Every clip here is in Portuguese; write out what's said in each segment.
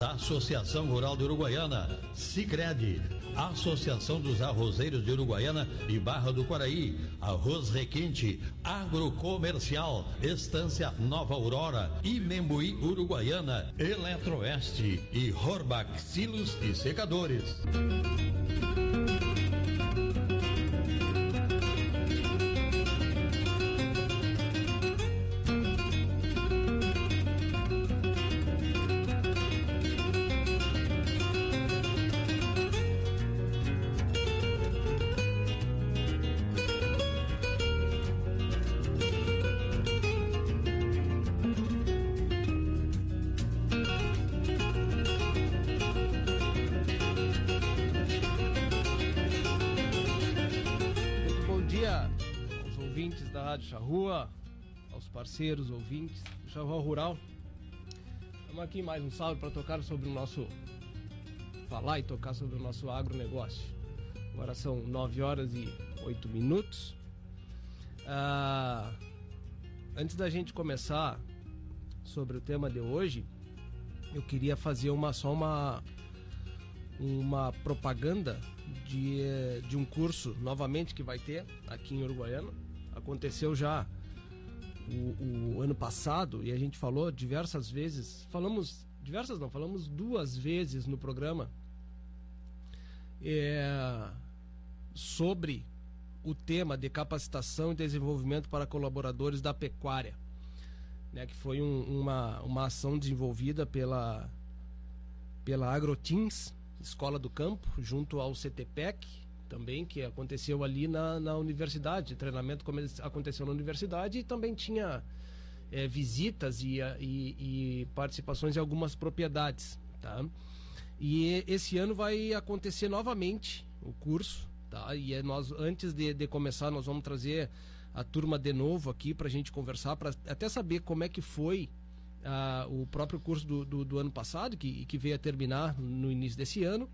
Associação Rural de Uruguaiana, Sicredi, Associação dos Arrozeiros de Uruguaiana e Barra do Quaraí, Arroz Requinte, Agrocomercial, Estância Nova Aurora, Imembuí Uruguaiana, Eletroeste e Horbach Silos e Secadores. Parceiros, ouvintes do Charrua Rural. Estamos aqui mais um salve para tocar sobre o nosso. falar e tocar sobre o nosso agronegócio. Agora são 9 horas e 8 minutos. Ah, antes da gente começar sobre o tema de hoje, eu queria fazer uma só uma uma propaganda de, de um curso novamente que vai ter aqui em Uruguaiana aconteceu já o, o, ano passado e a gente falou diversas vezes, falamos diversas não, falamos duas vezes no programa é, sobre o tema de capacitação e desenvolvimento para colaboradores da pecuária, né, que foi um, uma, uma ação desenvolvida pela pela AgroTeams, Escola do Campo, junto ao CTPEC, também, que aconteceu ali na, na universidade. treinamento aconteceu na universidade e também tinha é, visitas e, e, e, participações em algumas propriedades. Tá? E esse ano vai acontecer novamente o curso. Tá? E é nós, antes de, de começar, nós vamos trazer a turma de novo aqui para a gente conversar, para até saber como é que foi uh, o próprio curso do, do, do ano passado, que, que veio a terminar no início desse ano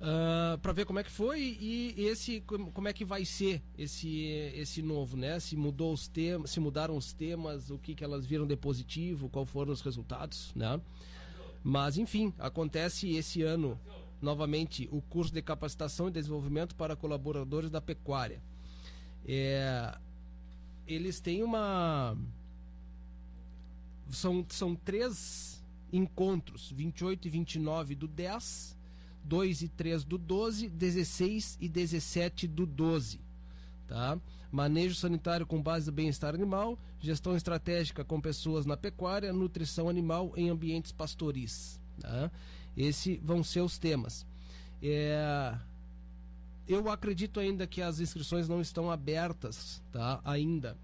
uh, ah, para ver como é que foi e esse como é que vai ser esse esse novo, né? Se mudou os temas, se mudaram os temas, o que que elas viram de positivo, qual foram os resultados, né? Mas enfim, acontece esse ano novamente o curso de capacitação e desenvolvimento para colaboradores da pecuária. É, eles têm uma são, são três encontros, 28 e 29 do 10 2 e 3 do 12, 16 e 17 do 12. Tá? Manejo sanitário com base no bem-estar animal, gestão estratégica com pessoas na pecuária, nutrição animal em ambientes pastoris. Tá? Esses vão ser os temas. É... Eu acredito ainda que as inscrições não estão abertas, tá? Ainda,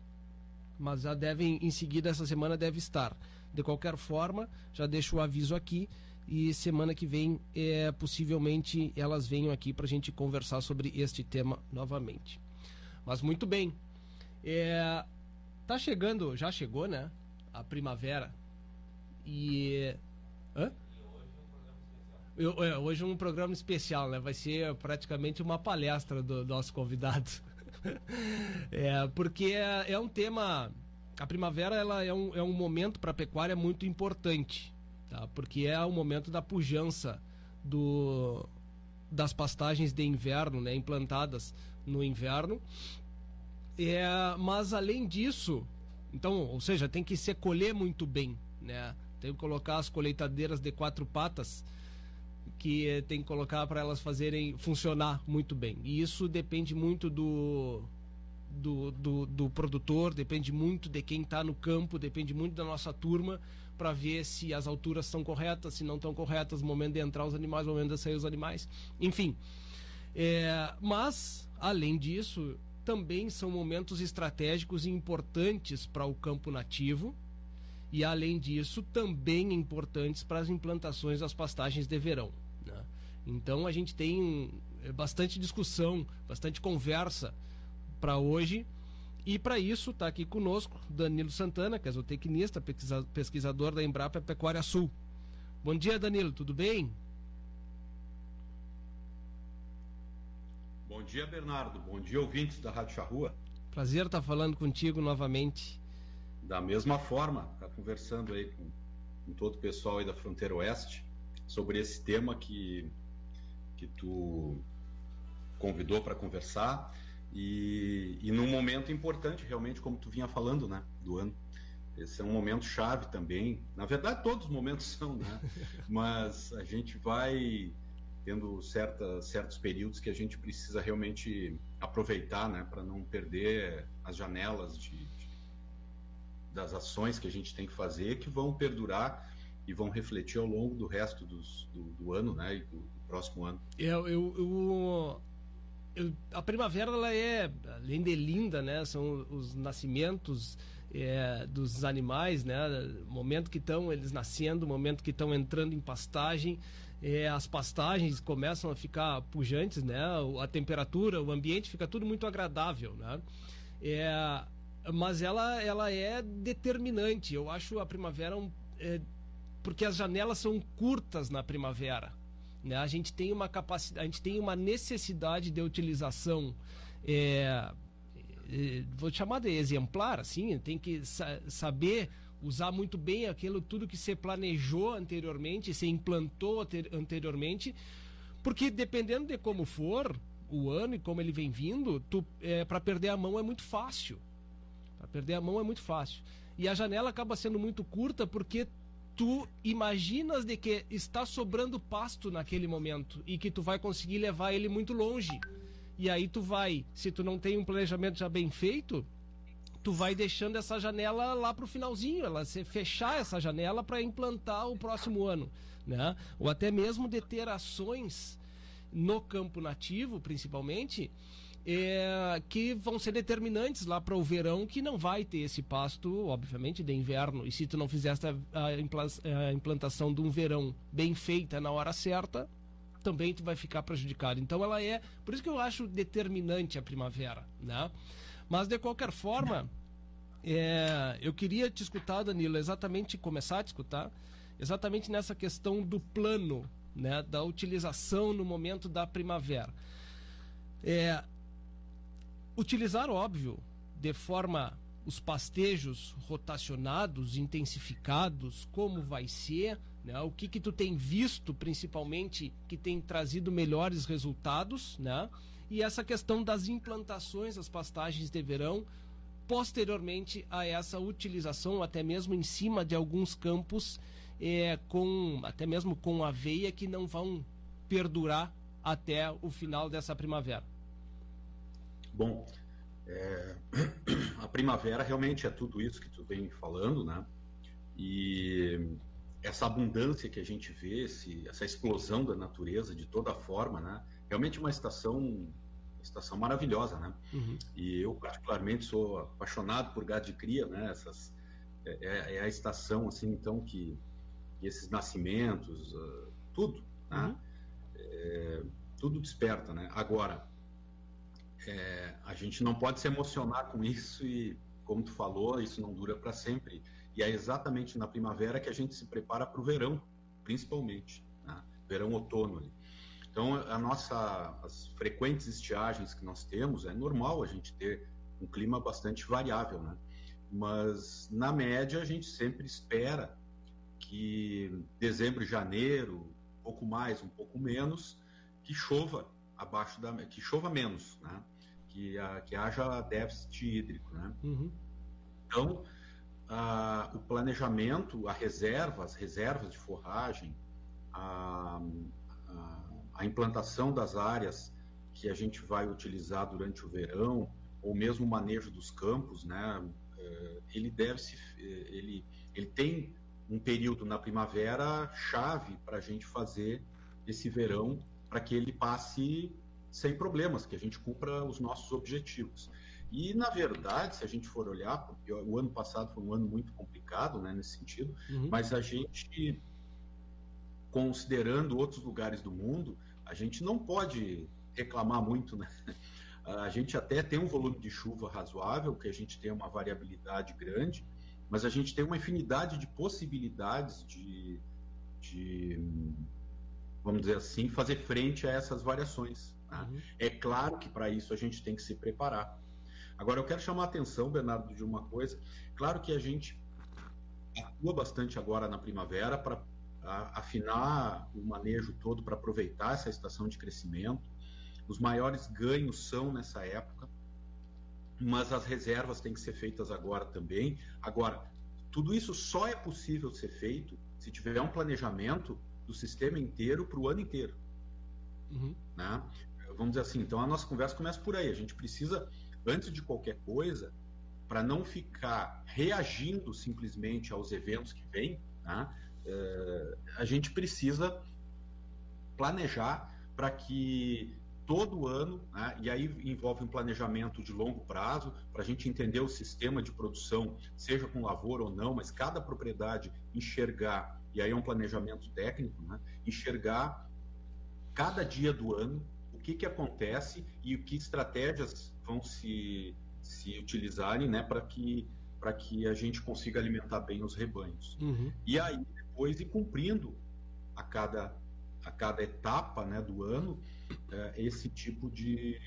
mas já devem em seguida essa semana deve estar. De qualquer forma, já deixo o aviso aqui e semana que vem é, possivelmente elas venham aqui para a gente conversar sobre este tema novamente. Mas muito bem, é, tá chegando, já chegou, né? A primavera e hã? Eu, é, hoje um programa especial, né? Vai ser praticamente uma palestra do, do nosso convidado. é, porque é, é, um tema. A primavera ela é, um, é um momento para a pecuária muito importante tá? porque é o momento da pujança do, das pastagens de inverno, né? implantadas no inverno. É, mas além disso, então, ou seja, tem que se colher muito bem, né? Tem que colocar as colheitadeiras de quatro patas que tem que colocar para elas fazerem funcionar muito bem. E isso depende muito do do, do, do, produtor, depende muito de quem está no campo, depende muito da nossa turma para ver se as alturas são corretas, se não estão corretas, momento de entrar os animais, momento de sair os animais, enfim. É, mas, além disso, também são momentos estratégicos e importantes para o campo nativo e, além disso, também importantes para as implantações das pastagens de verão. Né? Então, a gente tem é, bastante discussão, bastante conversa para hoje. E para isso está aqui conosco Danilo Santana, que é zootecnista, pesquisador da Embrapa Pecuária Sul. Bom dia, Danilo, tudo bem? Bom dia, Bernardo. Bom dia, ouvintes da Rádio Charrua. Prazer estar falando contigo novamente. Da mesma forma, estar tá conversando aí com com todo o pessoal aí da fronteira oeste sobre esse tema que, que tu convidou para conversar e, e num momento importante realmente, como tu vinha falando, né, do ano. Esse é um momento chave também. Na verdade, todos os momentos são, né? Mas a gente vai tendo certa, certos períodos que a gente precisa realmente aproveitar, né, para não perder as janelas de, de, das ações que a gente tem que fazer, que vão perdurar e vão refletir ao longo do resto dos, do, do, ano, né, e do, do próximo ano. Eu, eu, eu, a primavera ela é além de linda, né, são os nascimentos é, dos animais, né, momento que estão eles nascendo, momento que estão entrando em pastagem é, as pastagens começam a ficar pujantes, né? A temperatura, o ambiente fica tudo muito agradável, né? É, mas ela, ela é determinante. Eu acho a primavera um, é, porque as janelas são curtas na primavera. Né? A gente tem uma capacidade, a gente tem uma necessidade de utilização. É, é vou chamar de exemplar, assim, tem que sa saber usar muito bem aquilo tudo que você planejou anteriormente, você implantou anteriormente, porque dependendo de como for o ano e como ele vem vindo, é, para perder a mão é muito fácil. Para perder a mão é muito fácil. E a janela acaba sendo muito curta porque tu imaginas de que está sobrando pasto naquele momento e que tu vai conseguir levar ele muito longe. E aí tu vai, se tu não tem um planejamento já bem feito, tu vai deixando essa janela lá para o finalzinho, ela se fechar essa janela para implantar o próximo ano, né? Ou até mesmo de ter ações no campo nativo, principalmente, é, que vão ser determinantes lá para o verão, que não vai ter esse pasto, obviamente, de inverno. E se tu não fizesse a, implantação de um verão bem feita na hora certa, também tu vai ficar prejudicado. Então ela é, por isso que eu acho determinante a primavera, né? Mas de qualquer forma, é, eu queria te escutar, Danilo, exatamente começar a te escutar, exatamente nessa questão do plano, né, da utilização no momento da primavera. É, utilizar, óbvio, de forma os pastejos rotacionados, intensificados, como vai ser, né? o que que tu tem visto principalmente que tem trazido melhores resultados, né? e essa questão das implantações das pastagens de verão posteriormente a essa utilização, até mesmo em cima de alguns campos, é, com até mesmo com aveia que não vão perdurar até o final dessa primavera. Bom, é, a primavera realmente é tudo isso que tu vem falando, né? E essa abundância que a gente vê, esse, essa explosão da natureza de toda forma, né? Realmente uma estação estação maravilhosa, né? Uhum. E eu particularmente sou apaixonado por gado de cria, né? Essas é, é, é a estação assim, então que, que esses nascimentos, uh, tudo, né? Uhum. É, tudo desperta, né? Agora é, a gente não pode se emocionar com isso e, como tu falou, isso não dura para sempre. E é exatamente na primavera que a gente se prepara para o verão, principalmente, né? verão outono. Ali. Então, a nossa, as frequentes estiagens que nós temos, é normal a gente ter um clima bastante variável, né? Mas, na média, a gente sempre espera que dezembro janeiro, um pouco mais, um pouco menos, que chova abaixo da... que chova menos, né? Que, a, que haja déficit hídrico, né? Uhum. Então, a, o planejamento, a reserva, as reservas de forragem, a, a a implantação das áreas que a gente vai utilizar durante o verão, ou mesmo o manejo dos campos, né, é, ele deve se, é, ele, ele tem um período na primavera chave para a gente fazer esse verão para que ele passe sem problemas, que a gente cumpra os nossos objetivos. E, na verdade, se a gente for olhar, porque o ano passado foi um ano muito complicado né, nesse sentido, uhum. mas a gente considerando outros lugares do mundo, a gente não pode reclamar muito, né? A gente até tem um volume de chuva razoável, que a gente tem uma variabilidade grande, mas a gente tem uma infinidade de possibilidades de, de vamos dizer assim, fazer frente a essas variações. Né? Uhum. É claro que para isso a gente tem que se preparar. Agora, eu quero chamar a atenção, Bernardo, de uma coisa. Claro que a gente atua bastante agora na primavera para afinar o manejo todo para aproveitar essa estação de crescimento. Os maiores ganhos são nessa época, mas as reservas têm que ser feitas agora também. Agora, tudo isso só é possível ser feito se tiver um planejamento do sistema inteiro para o ano inteiro. Uhum. Né? Vamos dizer assim, então a nossa conversa começa por aí. A gente precisa, antes de qualquer coisa, para não ficar reagindo simplesmente aos eventos que vêm, né? é, a gente precisa planejar para que todo ano, né, e aí envolve um planejamento de longo prazo, para a gente entender o sistema de produção, seja com lavoura ou não, mas cada propriedade enxergar, e aí é um planejamento técnico, né, enxergar cada dia do ano que, que acontece e que estratégias vão se, se utilizarem né, para que, que a gente consiga alimentar bem os rebanhos. Uhum. E aí depois ir cumprindo a cada, a cada etapa né, do ano é, esse tipo de,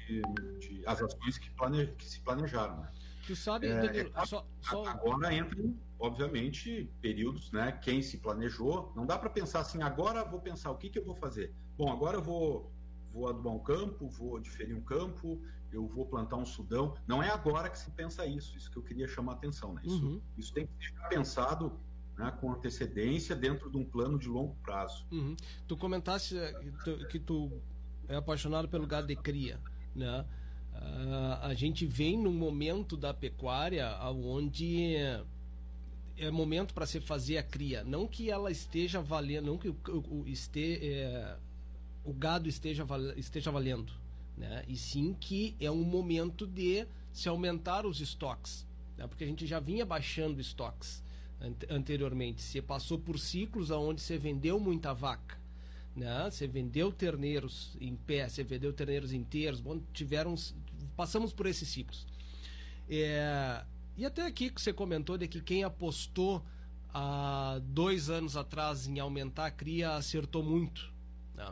de, as ações que, plane, que se planejaram. Né? Tu sabe, é, é, só, só... agora entram, obviamente, períodos, né? Quem se planejou, não dá para pensar assim, agora vou pensar o que, que eu vou fazer. Bom, agora eu vou vou adubar um campo, vou diferir um campo, eu vou plantar um sudão. Não é agora que se pensa isso, isso que eu queria chamar a atenção. Né? Isso, uhum. isso tem que ser pensado né, com antecedência dentro de um plano de longo prazo. Uhum. Tu comentaste eh, que tu, que tu é apaixonado pelo gado de cria, né? Uh, a gente vem num momento da pecuária onde é momento para se fazer a cria, não que ela esteja valendo, não que o, o, este, é, o gado esteja, esteja valendo, né? E sim que é um momento de se aumentar os estoques, né? porque a gente já vinha baixando estoques anteriormente, se passou por ciclos aonde se vendeu muita vaca, né? Você vendeu terneiros em pé, você vendeu terneiros inteiros, bom, tiveram, passamos por esses ciclos. É, e até aqui que você comentou de que quem apostou há dois anos atrás em aumentar a cria acertou muito. Né?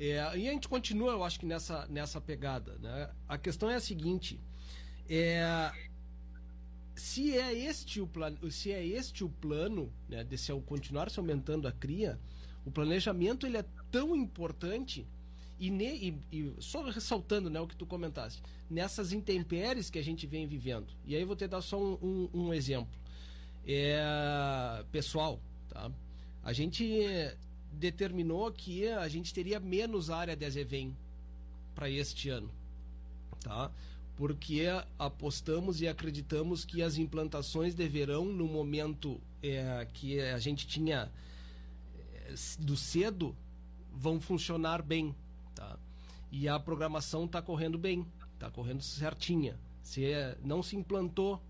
É, e a gente continua, eu acho que nessa, nessa pegada. Né? A questão é a seguinte: é, se é este o plano, se é este o plano né, de se continuar se aumentando a cria, o planejamento ele é tão importante e, ne, e, e, só ressaltando né, o que tu comentaste, nessas intempéries que a gente vem vivendo. E aí vou te dar só um, um, um exemplo. É, pessoal, tá? a gente determinou que a gente teria menos área de azevém para este ano. Tá? Porque apostamos e acreditamos que as implantações deverão, no momento é, que a gente tinha do cedo vão funcionar bem, tá? E a programação está correndo bem, está correndo certinha. Se não se implantou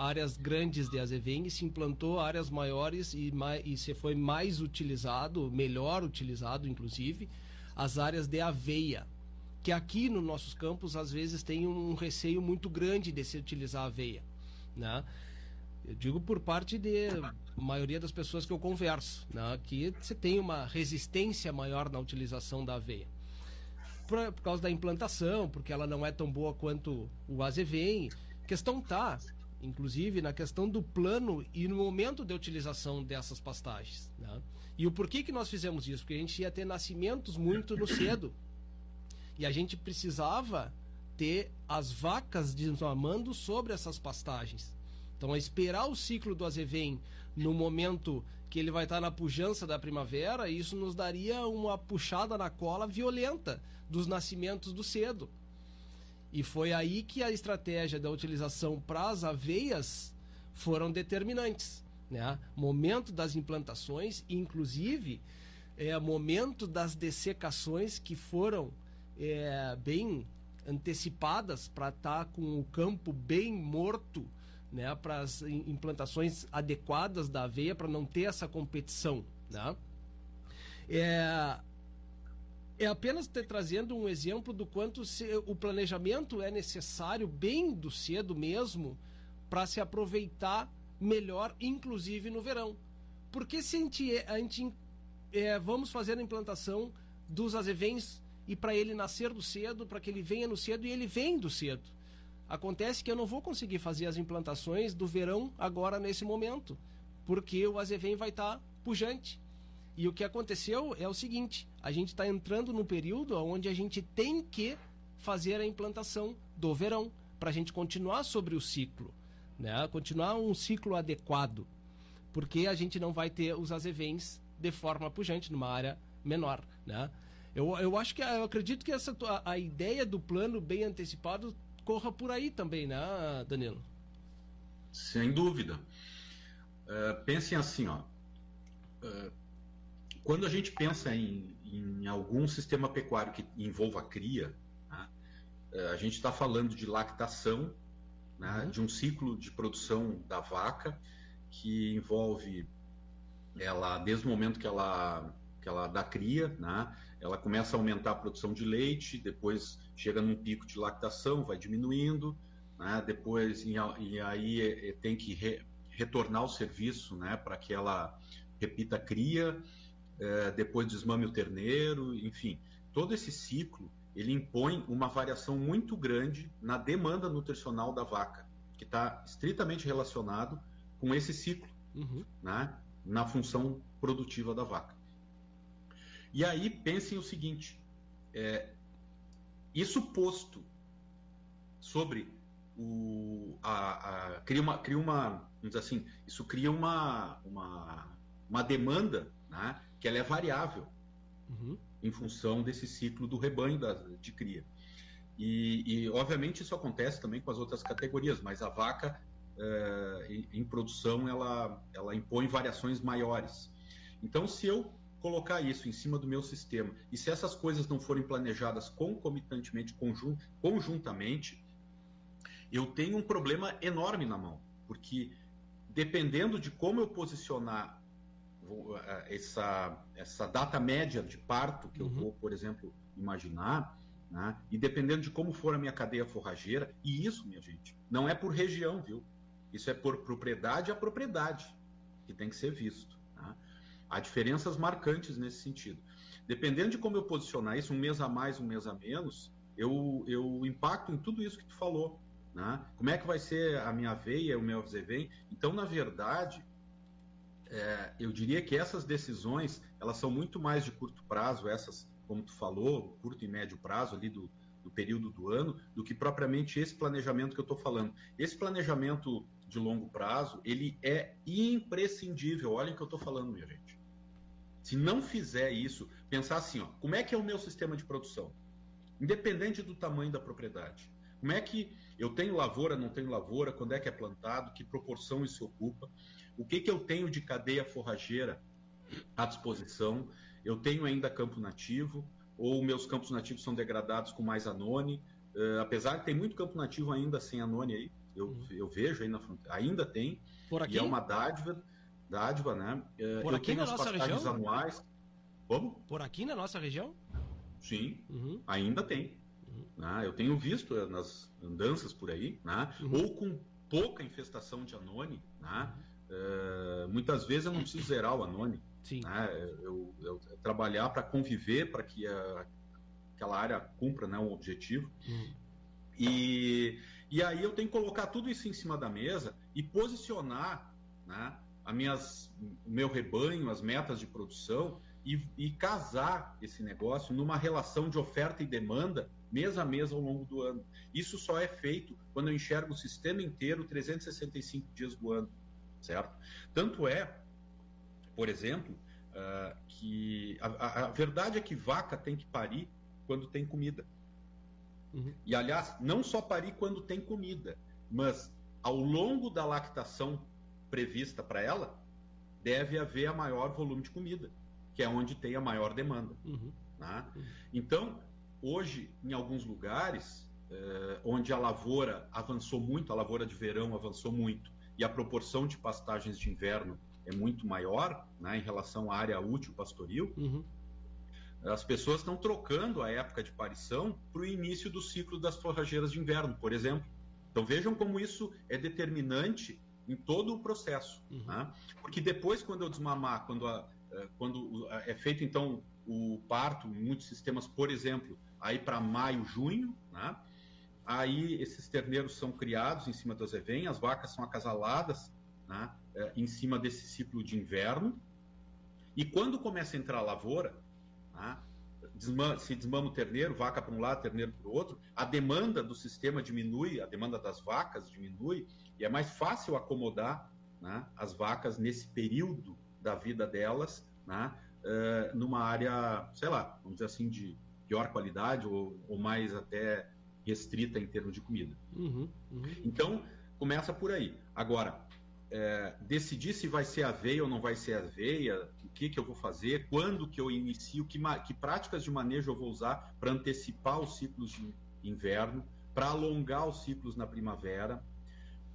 áreas grandes de azevém, se implantou áreas maiores e, mais, e se foi mais utilizado, melhor utilizado, inclusive, as áreas de aveia, que aqui nos nossos campos às vezes tem um receio muito grande de se utilizar aveia, né? Eu digo por parte de maioria das pessoas que eu converso, né, que você tem uma resistência maior na utilização da aveia. Por, por, causa da implantação, porque ela não é tão boa quanto o azevém. A questão tá, inclusive, na questão do plano e no momento de utilização dessas pastagens. Né? E o porquê que nós fizemos isso? Porque a gente ia ter nascimentos muito no cedo. E a gente precisava ter as vacas desmamando sobre essas pastagens. Então, a esperar o ciclo do azevém no momento que ele vai estar na pujança da primavera, isso nos daria uma puxada na cola violenta dos nascimentos do cedo. E foi aí que a estratégia da utilização para as aveias foram determinantes. Né? Momento das implantações, inclusive é, momento das dessecações que foram é, bem antecipadas para estar tá com o campo bem morto né, para as implantações adequadas da aveia para não ter essa competição. Né? É, é apenas ter trazendo um exemplo do quanto se, o planejamento é necessário bem do cedo mesmo para se aproveitar melhor, inclusive no verão. Porque se a gente, a gente é, vamos fazer a implantação dos azevens e para ele nascer do cedo, para que ele venha no cedo e ele vem do cedo. Acontece que eu não vou conseguir fazer as implantações do verão agora nesse momento, porque o azevém vai estar tá pujante. E o que aconteceu é o seguinte: a gente está entrando num período onde a gente tem que fazer a implantação do verão para a gente continuar sobre o ciclo, né? Continuar um ciclo adequado, porque a gente não vai ter os azevens de forma pujante numa área menor, né? Eu, eu acho que eu acredito que essa a, a ideia do plano bem antecipado corra por aí também, né, Danilo? Sem dúvida. Uh, pensem assim, ó. Uh, quando a gente pensa em, em, algum sistema pecuário que envolva cria, né, uh, a gente está falando de lactação, né, uhum. de um ciclo de produção da vaca que envolve ela desde o momento que ela que ela dá cria, né, ela começa a aumentar a produção de leite, depois chega num pico de lactação, vai diminuindo, né? depois e, aí é, é, tem que re, retornar o serviço né? para que ela repita a cria, é, depois desmame o terneiro, enfim, todo esse ciclo ele impõe uma variação muito grande na demanda nutricional da vaca, que está estritamente relacionado com esse ciclo, uhum. né? na função produtiva da vaca. E aí pensem o seguinte: é, isso posto sobre o. A, a, cria uma. Cria uma vamos dizer assim, isso cria uma, uma, uma demanda né, que ela é variável uhum. em função desse ciclo do rebanho da, de cria. E, e, obviamente isso acontece também com as outras categorias, mas a vaca é, em, em, produção ela, ela impõe variações maiores. Então, se eu colocar isso em cima do meu sistema. E se essas coisas não forem planejadas concomitantemente, conjun conjuntamente, eu tenho um problema enorme na mão, porque dependendo de como eu posicionar eh, essa, essa data média de parto que uhum. eu vou, por exemplo, imaginar, né? e dependendo de como for a minha cadeia forrageira, e isso, minha gente, não é por região, viu? Isso é por propriedade a propriedade que tem que ser visto. Há diferenças marcantes nesse sentido. Dependendo de como eu posicionar isso, um mês a mais, um mês a menos, eu, eu impacto em tudo isso que tu falou. Né? Como é que vai ser a minha veia, o meu vem? Então, na verdade, é, eu diria que essas decisões, elas são muito mais de curto prazo, essas, como tu falou, curto e médio prazo ali do, do período do ano, do que propriamente esse planejamento que eu estou falando. Esse planejamento de longo prazo, ele é imprescindível. Olhem o que eu estou falando, minha gente. Se não fizer isso, pensar assim, ó, como é que é o meu sistema de produção? Independente do tamanho da propriedade. Como é que eu tenho lavoura, não tenho lavoura, quando é que é plantado, que proporção isso ocupa, o que, que eu tenho de cadeia forrageira à disposição, eu tenho ainda campo nativo, ou meus campos nativos são degradados com mais anone, uh, apesar de ter muito campo nativo ainda sem anone aí, eu, uhum. eu vejo aí na fronteira, ainda tem, Por aqui? e é uma dádiva, dádiva, né? É, Por aqui na nossa região? anuais. Como? Por aqui na nossa região? Sim, uhum. ainda tem. Uhum. Né? Eu tenho visto eh, nas andanças por aí, né? Uhum. ou com pouca infestação de anone, né? Uh, muitas vezes eu não preciso zerar o anone. Sim. Né? Eu, eu, eu trabalhar para conviver, para que a, aquela área cumpra né, um objetivo. Uhum. E, e aí eu tenho que colocar tudo isso em cima da mesa e posicionar né, a minhas, o meu rebanho, as metas de produção e, e, casar esse negócio numa relação de oferta e demanda mês a mês ao longo do ano. Isso só é feito quando eu enxergo o sistema inteiro 365 dias do ano, certo? Tanto é, por exemplo, uh, que a, a, verdade é que vaca tem que parir quando tem comida. Uhum. E aliás, não só parir quando tem comida, mas ao longo da lactação prevista para ela, deve haver a maior volume de comida, que é onde tem a maior demanda. Uhum. Né? Uhum. Então, hoje, em alguns lugares, eh, onde a lavoura avançou muito, a lavoura de verão avançou muito, e a proporção de pastagens de inverno é muito maior né, em relação à área útil pastoril, uhum. as pessoas estão trocando a época de parição para o início do ciclo das forrageiras de inverno, por exemplo. Então vejam como isso é determinante em todo o processo. Uhum. Né? Porque depois, quando eu desmamar, quando, a, eh, quando é feito então o parto, em muitos sistemas, por exemplo, aí para maio, junho, né? Aí esses terneiros são criados em cima das evém, as vacas são acasaladas, né? é, em cima desse ciclo de inverno. E quando começa a entrar a lavoura, né, se desmama o terneiro, vaca para um lado, terneiro para o outro, a demanda do sistema diminui, a demanda das vacas diminui, e é mais fácil acomodar né, as vacas nesse período da vida delas, né, uh, numa área, sei lá, vamos dizer assim, de pior qualidade ou, ou mais até restrita em termos de comida. Uhum, uhum. Então, começa por aí. Agora, é, decidir se vai ser aveia ou não vai ser aveia, o que, que eu vou fazer, quando que eu inicio, que, que práticas de manejo eu vou usar para antecipar os ciclos de inverno, para alongar os ciclos na primavera,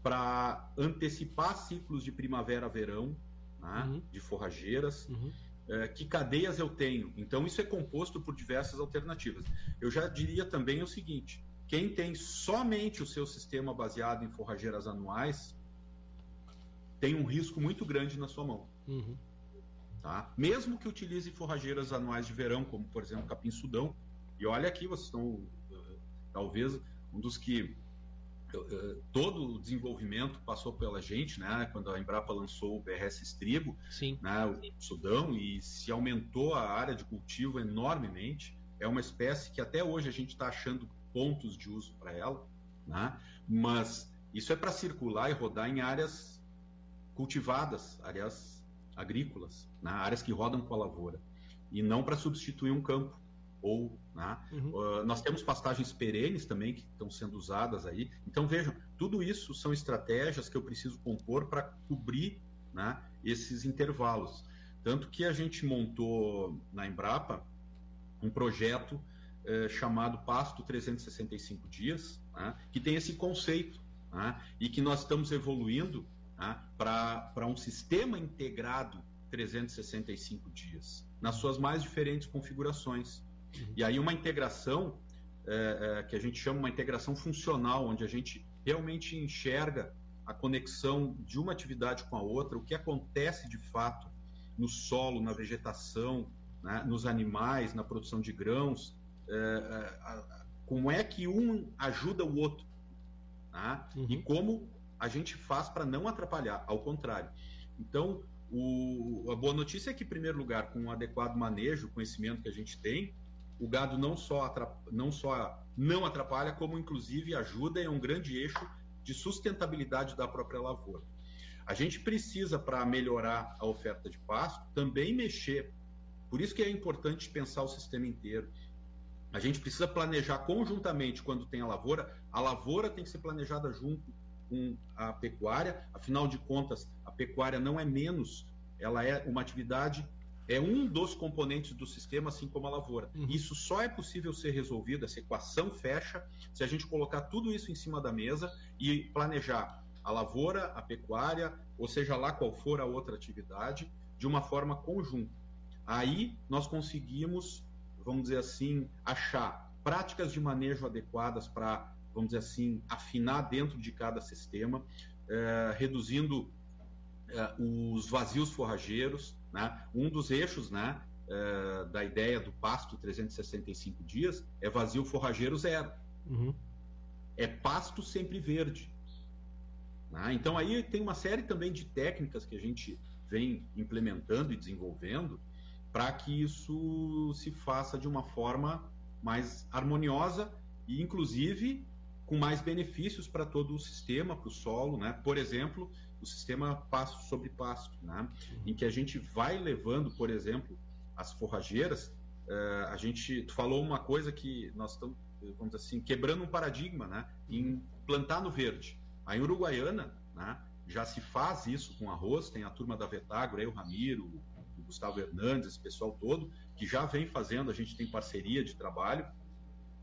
para antecipar ciclos de primavera-verão, né, uhum. de forrageiras. Uhum. É, que cadeias eu tenho? Então, isso é composto por diversas alternativas. Eu já diria também o seguinte: quem tem somente o seu sistema baseado em forrageiras anuais tem um risco muito grande na sua mão. Uhum. Tá? Mesmo que utilize forrageiras anuais de verão, como por exemplo capim-sudão, e olha aqui, vocês estão uh, talvez um dos que uh, todo o desenvolvimento passou pela gente, né? Quando a Embrapa lançou o BRS Estribo, né? o Sudão, e se aumentou a área de cultivo enormemente. É uma espécie que até hoje a gente está achando pontos de uso para ela, né? mas isso é para circular e rodar em áreas cultivadas, áreas agrícolas, né? áreas que rodam com a lavoura, e não para substituir um campo. Ou, né? uhum. uh, nós temos pastagens perenes também que estão sendo usadas aí. Então vejam, tudo isso são estratégias que eu preciso compor para cobrir né, esses intervalos. Tanto que a gente montou na Embrapa um projeto é, chamado Pasto 365 Dias, né, que tem esse conceito né, e que nós estamos evoluindo né, para um sistema integrado 365 dias, nas suas mais diferentes configurações. E aí uma integração é, é, que a gente chama uma integração funcional, onde a gente realmente enxerga a conexão de uma atividade com a outra, o que acontece de fato no solo, na vegetação, né, nos animais, na produção de grãos, como é que um ajuda o outro tá? uhum. e como a gente faz para não atrapalhar, ao contrário. Então, o, a boa notícia é que, em primeiro lugar, com um adequado manejo, conhecimento que a gente tem, o gado não só, não só não atrapalha, como inclusive ajuda e é um grande eixo de sustentabilidade da própria lavoura. A gente precisa, para melhorar a oferta de pasto, também mexer. Por isso que é importante pensar o sistema inteiro. A gente precisa planejar conjuntamente quando tem a lavoura. A lavoura tem que ser planejada junto com a pecuária. Afinal de contas, a pecuária não é menos, ela é uma atividade, é um dos componentes do sistema, assim como a lavoura. Uhum. Isso só é possível ser resolvido, essa equação fecha, se a gente colocar tudo isso em cima da mesa e planejar a lavoura, a pecuária, ou seja lá qual for a outra atividade, de uma forma conjunta. Aí nós conseguimos vamos dizer assim, achar práticas de manejo adequadas para, vamos dizer assim, afinar dentro de cada sistema, é, reduzindo é, os vazios forrageiros. Né? Um dos eixos né, é, da ideia do pasto 365 dias é vazio forrageiro zero. Uhum. É pasto sempre verde. Né? Então aí tem uma série também de técnicas que a gente vem implementando e desenvolvendo para que isso se faça de uma forma mais harmoniosa e, inclusive, com mais benefícios para todo o sistema, para o solo, né? Por exemplo, o sistema pasto sobre pasto, né? Em que a gente vai levando, por exemplo, as forrageiras. Uh, a gente tu falou uma coisa que nós estamos, vamos dizer assim, quebrando um paradigma, né? Em plantar no verde. A Uruguaiana, né? Já se faz isso com arroz. Tem a turma da Vetagro, aí o Ramiro, Gustavo Hernandes, esse pessoal todo, que já vem fazendo, a gente tem parceria de trabalho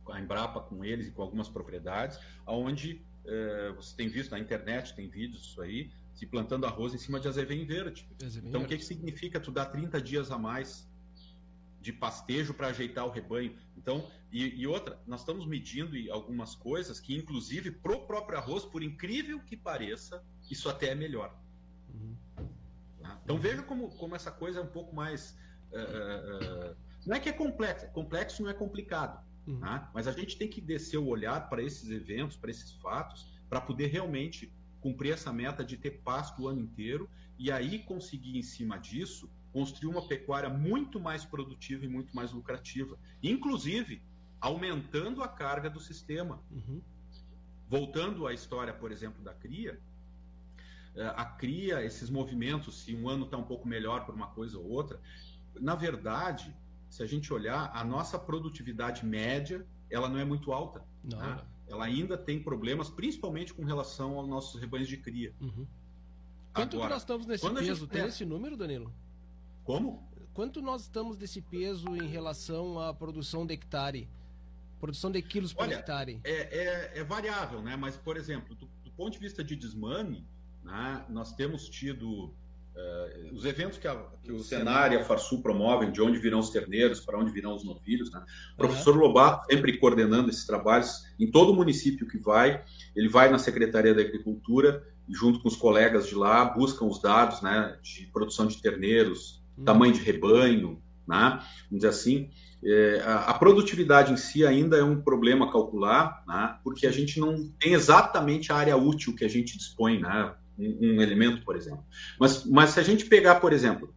com a Embrapa, com eles e com algumas propriedades, onde eh, você tem visto na internet, tem vídeos disso aí, se plantando arroz em cima de azevém verde. Azevém então, o que, que significa tu dar 30 dias a mais de pastejo para ajeitar o rebanho? Então, e, e, outra, nós estamos medindo algumas coisas que, inclusive, pro próprio arroz, por incrível que pareça, isso até é melhor. Uhum. Então veja como, como essa coisa é um pouco mais. Uh, uh, não é que é complexo, complexo não é complicado. Uhum. Tá? Mas a gente tem que descer o olhar para esses eventos, para esses fatos, para poder realmente cumprir essa meta de ter pasto o ano inteiro e aí conseguir, em cima disso, construir uma pecuária muito mais produtiva e muito mais lucrativa. Inclusive, aumentando a carga do sistema. Uhum. Voltando à história, por exemplo, da cria, a cria, esses movimentos, se um ano está um pouco melhor por uma coisa ou outra, na verdade, se a gente olhar, a nossa produtividade média, ela não é muito alta. Né? Ela ainda tem problemas, principalmente com relação aos nossos rebanhos de cria. Uhum. Quanto Agora, nós estamos nesse peso? Gente... Tem esse número, Danilo? Como? Quanto nós estamos desse peso em relação à produção de hectare? Produção de quilos por Olha, hectare? É, é, é, variável, né? Mas, por exemplo, do, do ponto de vista de desmame, né, nós temos tido Uh, os eventos que, a, que o Senar e a Farsul promovem, de onde virão os terneiros, para onde virão os novilhos, né? o professor uhum. Lobato sempre coordenando esses trabalhos em todo município que vai, ele vai na Secretaria da Agricultura, junto com os colegas de lá, buscam os dados né, de produção de terneiros, uhum. tamanho de rebanho, né? vamos dizer assim, é, a, a, produtividade em si ainda é um problema calcular, né? porque a gente não tem exatamente a área útil que a gente dispõe, né? Um, um elemento, por exemplo. Mas, mas se a gente pegar, por exemplo,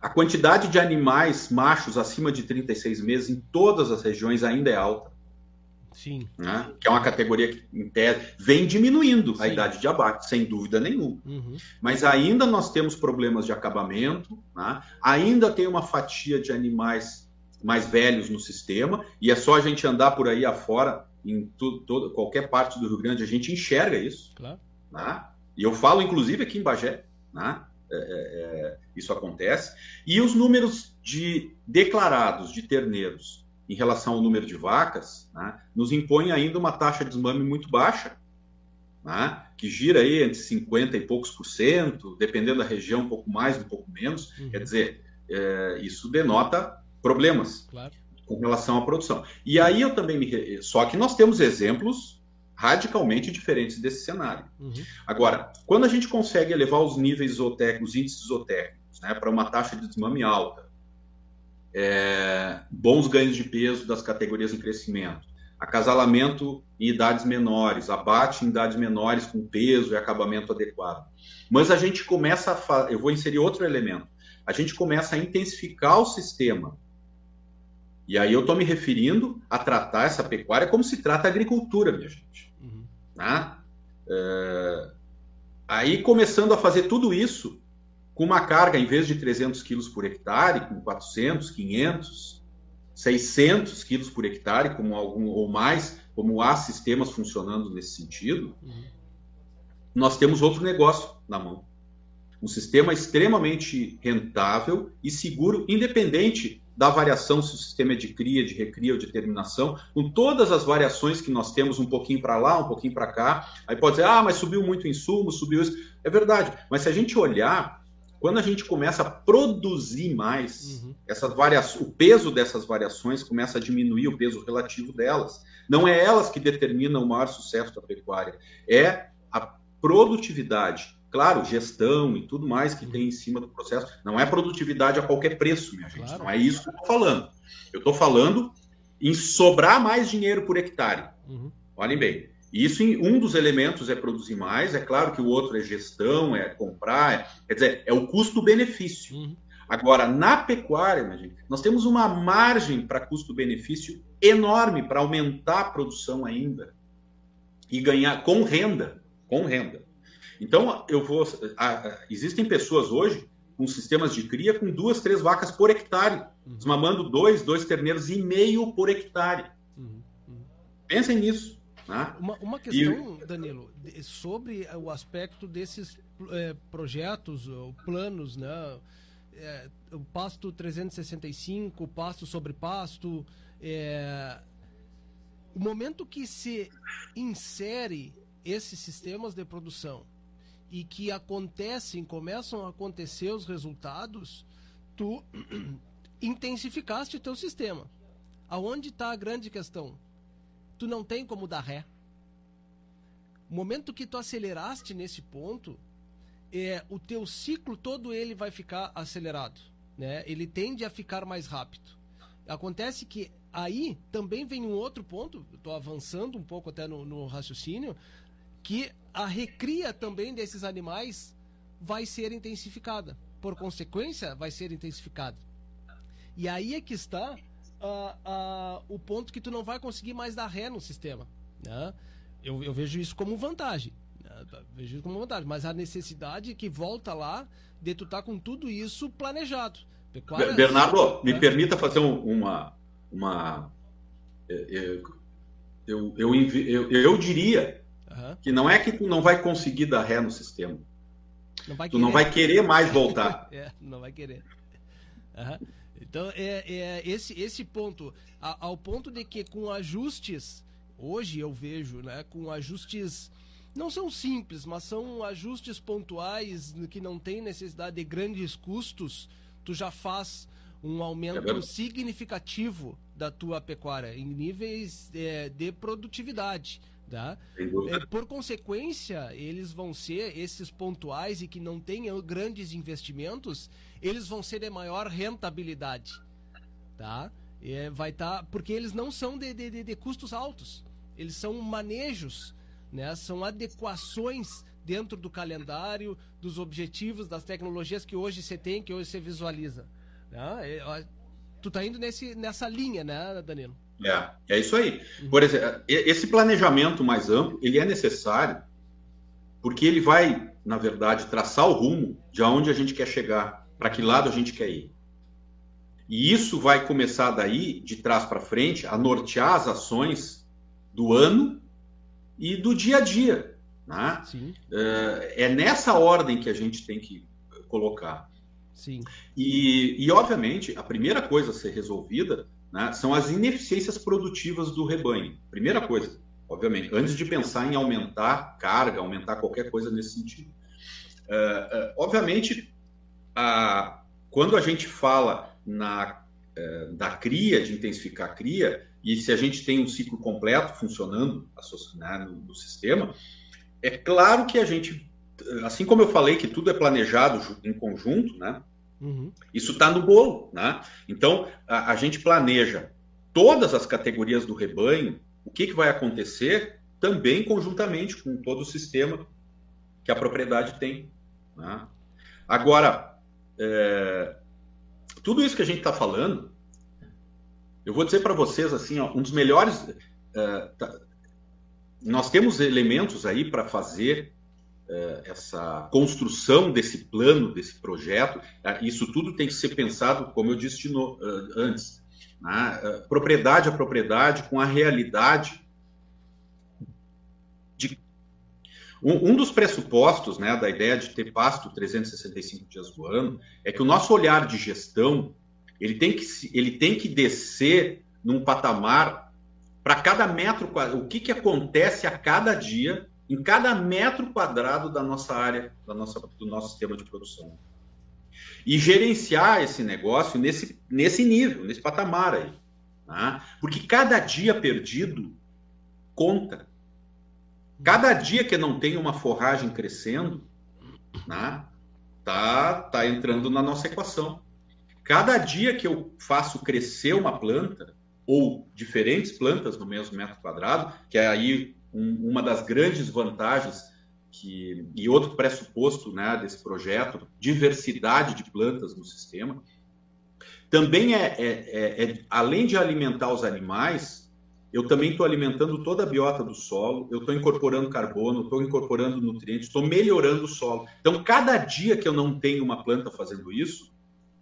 a quantidade de animais machos acima de 36 meses em todas as regiões ainda é alta. Sim. Né? Que é uma categoria que, em tese, vem diminuindo Sim. a idade de abate, sem dúvida nenhuma. Uhum. Mas ainda nós temos problemas de acabamento, né? ainda tem uma fatia de animais mais velhos no sistema, e é só a gente andar por aí afora, em tudo, qualquer parte do Rio Grande, a gente enxerga isso. Claro. Né? E eu falo, inclusive, aqui em Bagé, né? É, é, é, isso acontece. E os números de declarados de terneiros em relação ao número de vacas né, nos impõem ainda uma taxa de desmame muito baixa, né, que gira aí entre 50 e poucos por cento, dependendo da região, um pouco mais, um pouco menos. Uhum. Quer dizer, é, isso denota problemas claro. com relação à produção. E aí eu também me. Só que nós temos exemplos radicalmente diferentes desse cenário. Uhum. Agora, quando a gente consegue elevar os níveis isotérmicos, os índices isotérmicos, né, para uma taxa de desmame alta, é, bons ganhos de peso das categorias em crescimento, acasalamento em idades menores, abate em idades menores com peso e acabamento adequado. Mas a gente começa a, eu vou inserir outro elemento, a gente começa a intensificar o sistema e aí eu estou me referindo a tratar essa pecuária como se trata a agricultura, minha gente. Né? É... Aí começando a fazer tudo isso com uma carga, em vez de 300 quilos por hectare, com 400, 500, 600 quilos por hectare, como algum ou mais, como há sistemas funcionando nesse sentido, uhum. nós temos outro negócio na mão. Um sistema extremamente rentável e seguro, independente da variação se o sistema é de cria, de recria ou de terminação, com todas as variações que nós temos um pouquinho para lá, um pouquinho para cá. Aí pode dizer, ah, mas subiu muito o insumo, subiu isso. É verdade, mas se a gente olhar, quando a gente começa a produzir mais, uhum. essas variações, o peso dessas variações começa a diminuir o peso relativo delas. Não é elas que determinam o maior sucesso da pecuária, é a produtividade Claro, gestão e tudo mais que tem em cima do processo. Não é produtividade a qualquer preço, minha gente. Claro. Não é isso que eu estou falando. Eu estou falando em sobrar mais dinheiro por hectare. Uhum. Olhem bem. Isso, um dos elementos é produzir mais, é claro que o outro é gestão, é comprar, é, quer dizer, é o custo-benefício. Uhum. Agora, na pecuária, minha gente, nós temos uma margem para custo-benefício enorme para aumentar a produção ainda e ganhar com renda, com renda. Então, eu vou. existem pessoas hoje com sistemas de cria com duas, três vacas por hectare, uhum. desmamando dois, dois terneiros e meio por hectare. Uhum. Uhum. Pensem nisso. Né? Uma, uma questão, e... Danilo, sobre o aspecto desses é, projetos, planos, né? É, o pasto 365, pasto sobre pasto, é, o momento que se insere esses sistemas de produção e que acontecem, começam a acontecer os resultados, tu intensificaste teu sistema. Aonde está a grande questão? Tu não tem como dar ré. O momento que tu aceleraste nesse ponto, é, o teu ciclo todo ele vai ficar acelerado, né? Ele tende a ficar mais rápido. Acontece que aí também vem um outro ponto, estou avançando um pouco até no, no raciocínio, que a recria também desses animais vai ser intensificada. Por consequência, vai ser intensificada. E aí é que está uh, uh, o ponto que tu não vai conseguir mais dar ré no sistema. Né? Eu, eu vejo isso como vantagem. Né? Vejo isso como vantagem. Mas a necessidade que volta lá de tu estar tá com tudo isso planejado. Pecuária, Bernardo, me né? permita fazer uma. uma eu, eu, eu, eu, eu diria uhum. que não é que tu não vai conseguir dar ré no sistema. Não tu não vai querer mais voltar. é, não vai querer. Uhum. Então, é, é esse, esse ponto, ao ponto de que com ajustes, hoje eu vejo, né, com ajustes não são simples, mas são ajustes pontuais que não tem necessidade de grandes custos, tu já faz um aumento é significativo da tua pecuária em níveis é, de produtividade. Tá? É, por consequência, eles vão ser esses pontuais e que não tenham grandes investimentos, eles vão ser de maior rentabilidade, tá? É, vai estar tá, porque eles não são de, de, de, custos altos, eles são manejos, né? São adequações dentro do calendário, dos objetivos, das tecnologias que hoje você tem, que hoje você visualiza. Né? É, tu tá indo nesse, nessa linha, né, Danilo? É, é isso aí. Uhum. Por exemplo, esse planejamento mais amplo, ele é necessário porque ele vai, na verdade, traçar o rumo de aonde a gente quer chegar, para que lado a gente quer ir. E isso vai começar daí, de trás para frente, a nortear as ações do ano e do dia a dia. Né? É, é nessa ordem que a gente tem que colocar. Sim. E, e, obviamente, a primeira coisa a ser resolvida né, são as ineficiências produtivas do rebanho. Primeira coisa, obviamente, antes de pensar em aumentar carga, aumentar qualquer coisa nesse sentido. Uh, uh, obviamente, a, quando a gente fala na, uh, da cria, de intensificar a cria, e se a gente tem um ciclo completo funcionando né, no, no sistema, é claro que a gente, assim como eu falei que tudo é planejado em conjunto, né? Uhum. Isso está no bolo, né? Então a, a, gente planeja todas as categorias do rebanho, o que, que vai acontecer também conjuntamente com todo o sistema que a propriedade tem. Né? Agora, é, tudo isso que a gente está falando, eu vou dizer para vocês assim, ó, um dos melhores. É, tá, nós temos elementos aí para fazer essa construção desse plano, desse projeto, eh, isso tudo tem que ser pensado, como eu disse no, eh, antes, né? propriedade a propriedade, com a realidade de. Um, um, dos pressupostos né, da ideia de ter pasto 365 dias do ano é que o nosso olhar de gestão ele tem que, ele tem que descer num patamar para cada metro o que, que acontece a cada dia em cada metro quadrado da nossa área, da nossa, do nosso sistema de produção. E gerenciar esse negócio nesse, nesse nível, nesse patamar aí. Tá? Porque cada dia perdido conta. Cada dia que não tem uma forragem crescendo, né, tá, tá entrando na nossa equação. Cada dia que eu faço crescer uma planta, ou diferentes plantas no mesmo metro quadrado, que aí um, uma das grandes vantagens que, e outro pressuposto né, desse projeto, diversidade de plantas no sistema, também é, é, é, é além de alimentar os animais, eu também estou alimentando toda a biota do solo, eu estou incorporando carbono, estou incorporando nutrientes, estou melhorando o solo. Então, cada dia que eu não tenho uma planta fazendo isso,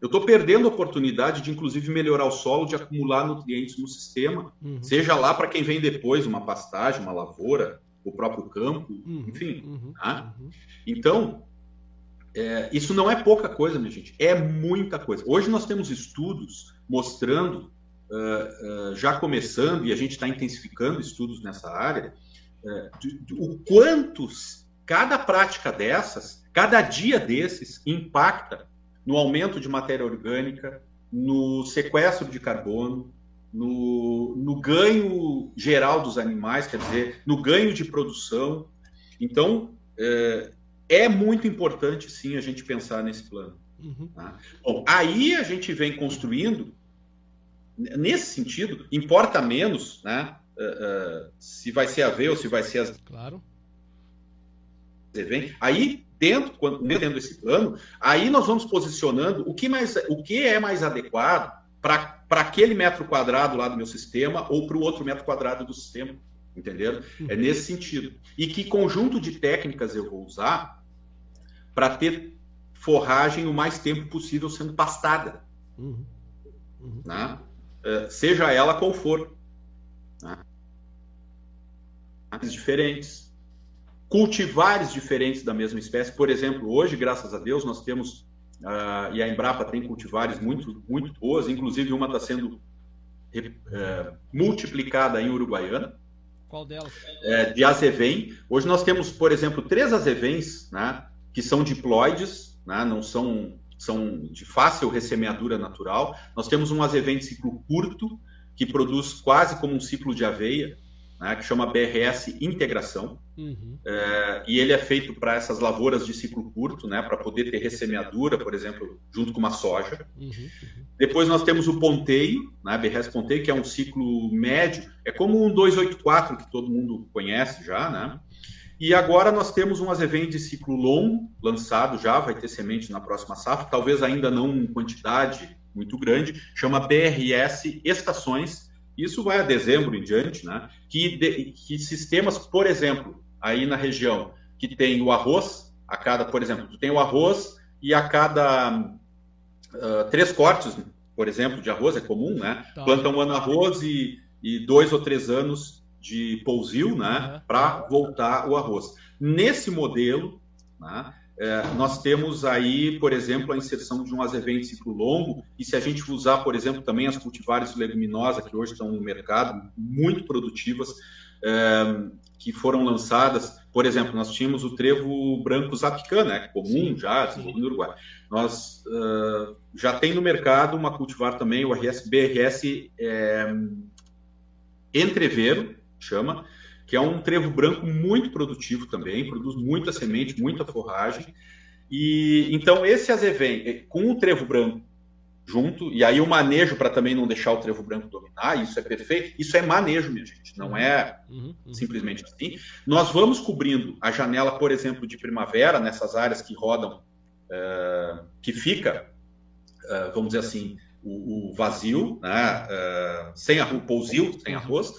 eu estou perdendo a oportunidade de, inclusive, melhorar o solo, de acumular nutrientes no sistema, uhum. seja lá para quem vem depois, uma pastagem, uma lavoura, o próprio campo, uhum. enfim. Uhum. Tá? Uhum. Então, é, isso não é pouca coisa, minha gente, é muita coisa. Hoje nós temos estudos mostrando, uh, uh, já começando, e a gente está intensificando estudos nessa área, uh, de, de, o quantos cada prática dessas, cada dia desses, impacta no aumento de matéria orgânica, no sequestro de carbono, no, no ganho geral dos animais, quer dizer, no ganho de produção. Então, é, é muito importante, sim, a gente pensar nesse plano. Uhum. Tá? Bom, aí a gente vem construindo, nesse sentido, importa menos né, uh, uh, se vai ser a V ou se vai ser as. Claro. Aí dentro, quando tendo esse plano, aí nós vamos posicionando o que, mais, o que é mais adequado para aquele metro quadrado lá do meu sistema ou para o outro metro quadrado do sistema. Entenderam? É uhum. nesse sentido. E que conjunto de técnicas eu vou usar para ter forragem o mais tempo possível sendo pastada. Uhum. Uhum. Né? Uh, seja ela qual for. Né? Diferentes. Cultivares diferentes da mesma espécie. Por exemplo, hoje, graças a Deus, nós temos, uh, e a Embrapa tem cultivares muito, muito boas, inclusive uma está sendo uh, multiplicada em Uruguaiana. Qual delas? É, de azevém. Hoje nós temos, por exemplo, três azevens, né, que são diploides, né, não são, são de fácil ressemeadura natural. Nós temos um azevém de ciclo curto, que produz quase como um ciclo de aveia, né, que chama BRS Integração. Uhum. É, e ele é feito para essas lavouras de ciclo curto, né, para poder ter ressemeadura, por exemplo, junto com uma soja. Uhum. Uhum. Depois nós temos o ponteio, né, BRS ponteio, que é um ciclo médio, é como um 284 que todo mundo conhece já, né? E agora nós temos um azevém de ciclo longo lançado já, vai ter semente na próxima safra, talvez ainda não em quantidade muito grande, chama BRS Estações. Isso vai a dezembro em diante, né? Que, de, que sistemas, por exemplo, aí na região, que tem o arroz, a cada, por exemplo, tem o arroz e a cada uh, três cortes, por exemplo, de arroz, é comum, né? Tá. Plantam um ano arroz e, e dois ou três anos de pousio, né, para voltar o arroz. Nesse modelo, né, é, nós temos aí, por exemplo, a inserção de um azevém de ciclo longo, e se a gente usar, por exemplo, também as cultivares leguminosas que hoje estão no mercado, muito produtivas, é, que foram lançadas, por exemplo, nós tínhamos o trevo branco zapicã, né, comum sim, já, desenvolvido no Uruguai. Nós uh, já tem no mercado uma cultivar também, o RS, BRS é, entreveiro, chama, que é um trevo branco muito produtivo também, produz muita semente, muita forragem. E então esse azevém eh, com o trevo branco junto, e aí o manejo para também não deixar o trevo branco dominar, isso é perfeito, isso é manejo, minha gente, não é uhum, uhum. simplesmente assim. Nós vamos cobrindo a janela, por exemplo, de primavera, nessas áreas que rodam, uh, que fica, uh, vamos dizer assim, o, o vazio, né, uh, sem arroz, pousio, sem arroz,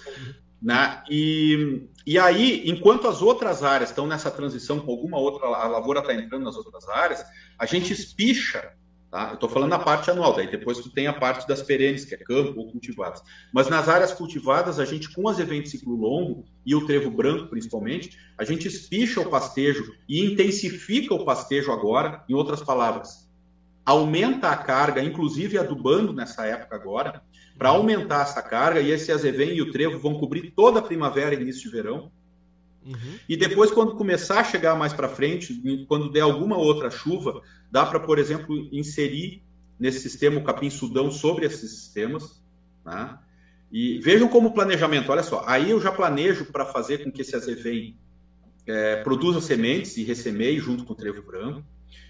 né? E, e aí, enquanto as outras áreas estão nessa transição com alguma outra, a lavoura está entrando nas outras áreas, a gente espicha, tá? Eu estou falando na parte anual, daí depois tu tem a parte das perenes, que é campo ou cultivadas. Mas nas áreas cultivadas, a gente, com as eventos ciclo longo e o trevo branco principalmente, a gente espicha o pastejo e intensifica o pastejo agora, em outras palavras, aumenta a carga, inclusive adubando nessa época agora, para aumentar essa carga, e esse azevém e o trevo vão cobrir toda a primavera e início de verão. Uhum. E depois, quando começar a chegar mais para frente, quando der alguma outra chuva, dá para, por exemplo, inserir nesse sistema o capim-sudão sobre esses sistemas. Né? E vejam como planejamento, olha só, aí eu já planejo para fazer com que esse azevém é, produza sementes e ressemeie junto com o trevo branco.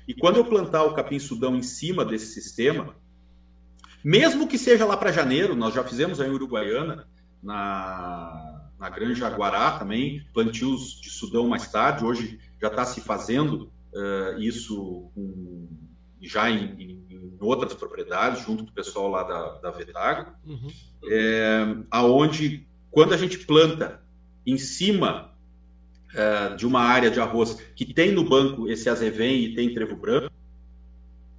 E quando eu plantar o capim-sudão em cima desse sistema, mesmo que seja lá para janeiro, nós já fizemos aí em Uruguaiana, na, na Granja Guará também, plantios de Sudão mais tarde. Hoje já está se fazendo uh, isso com, já em, em, em, outras propriedades, junto com o pessoal lá da, da Vetago, uhum. é, aonde quando a gente planta em cima uh, de uma área de arroz que tem no banco esse azevém e tem trevo branco,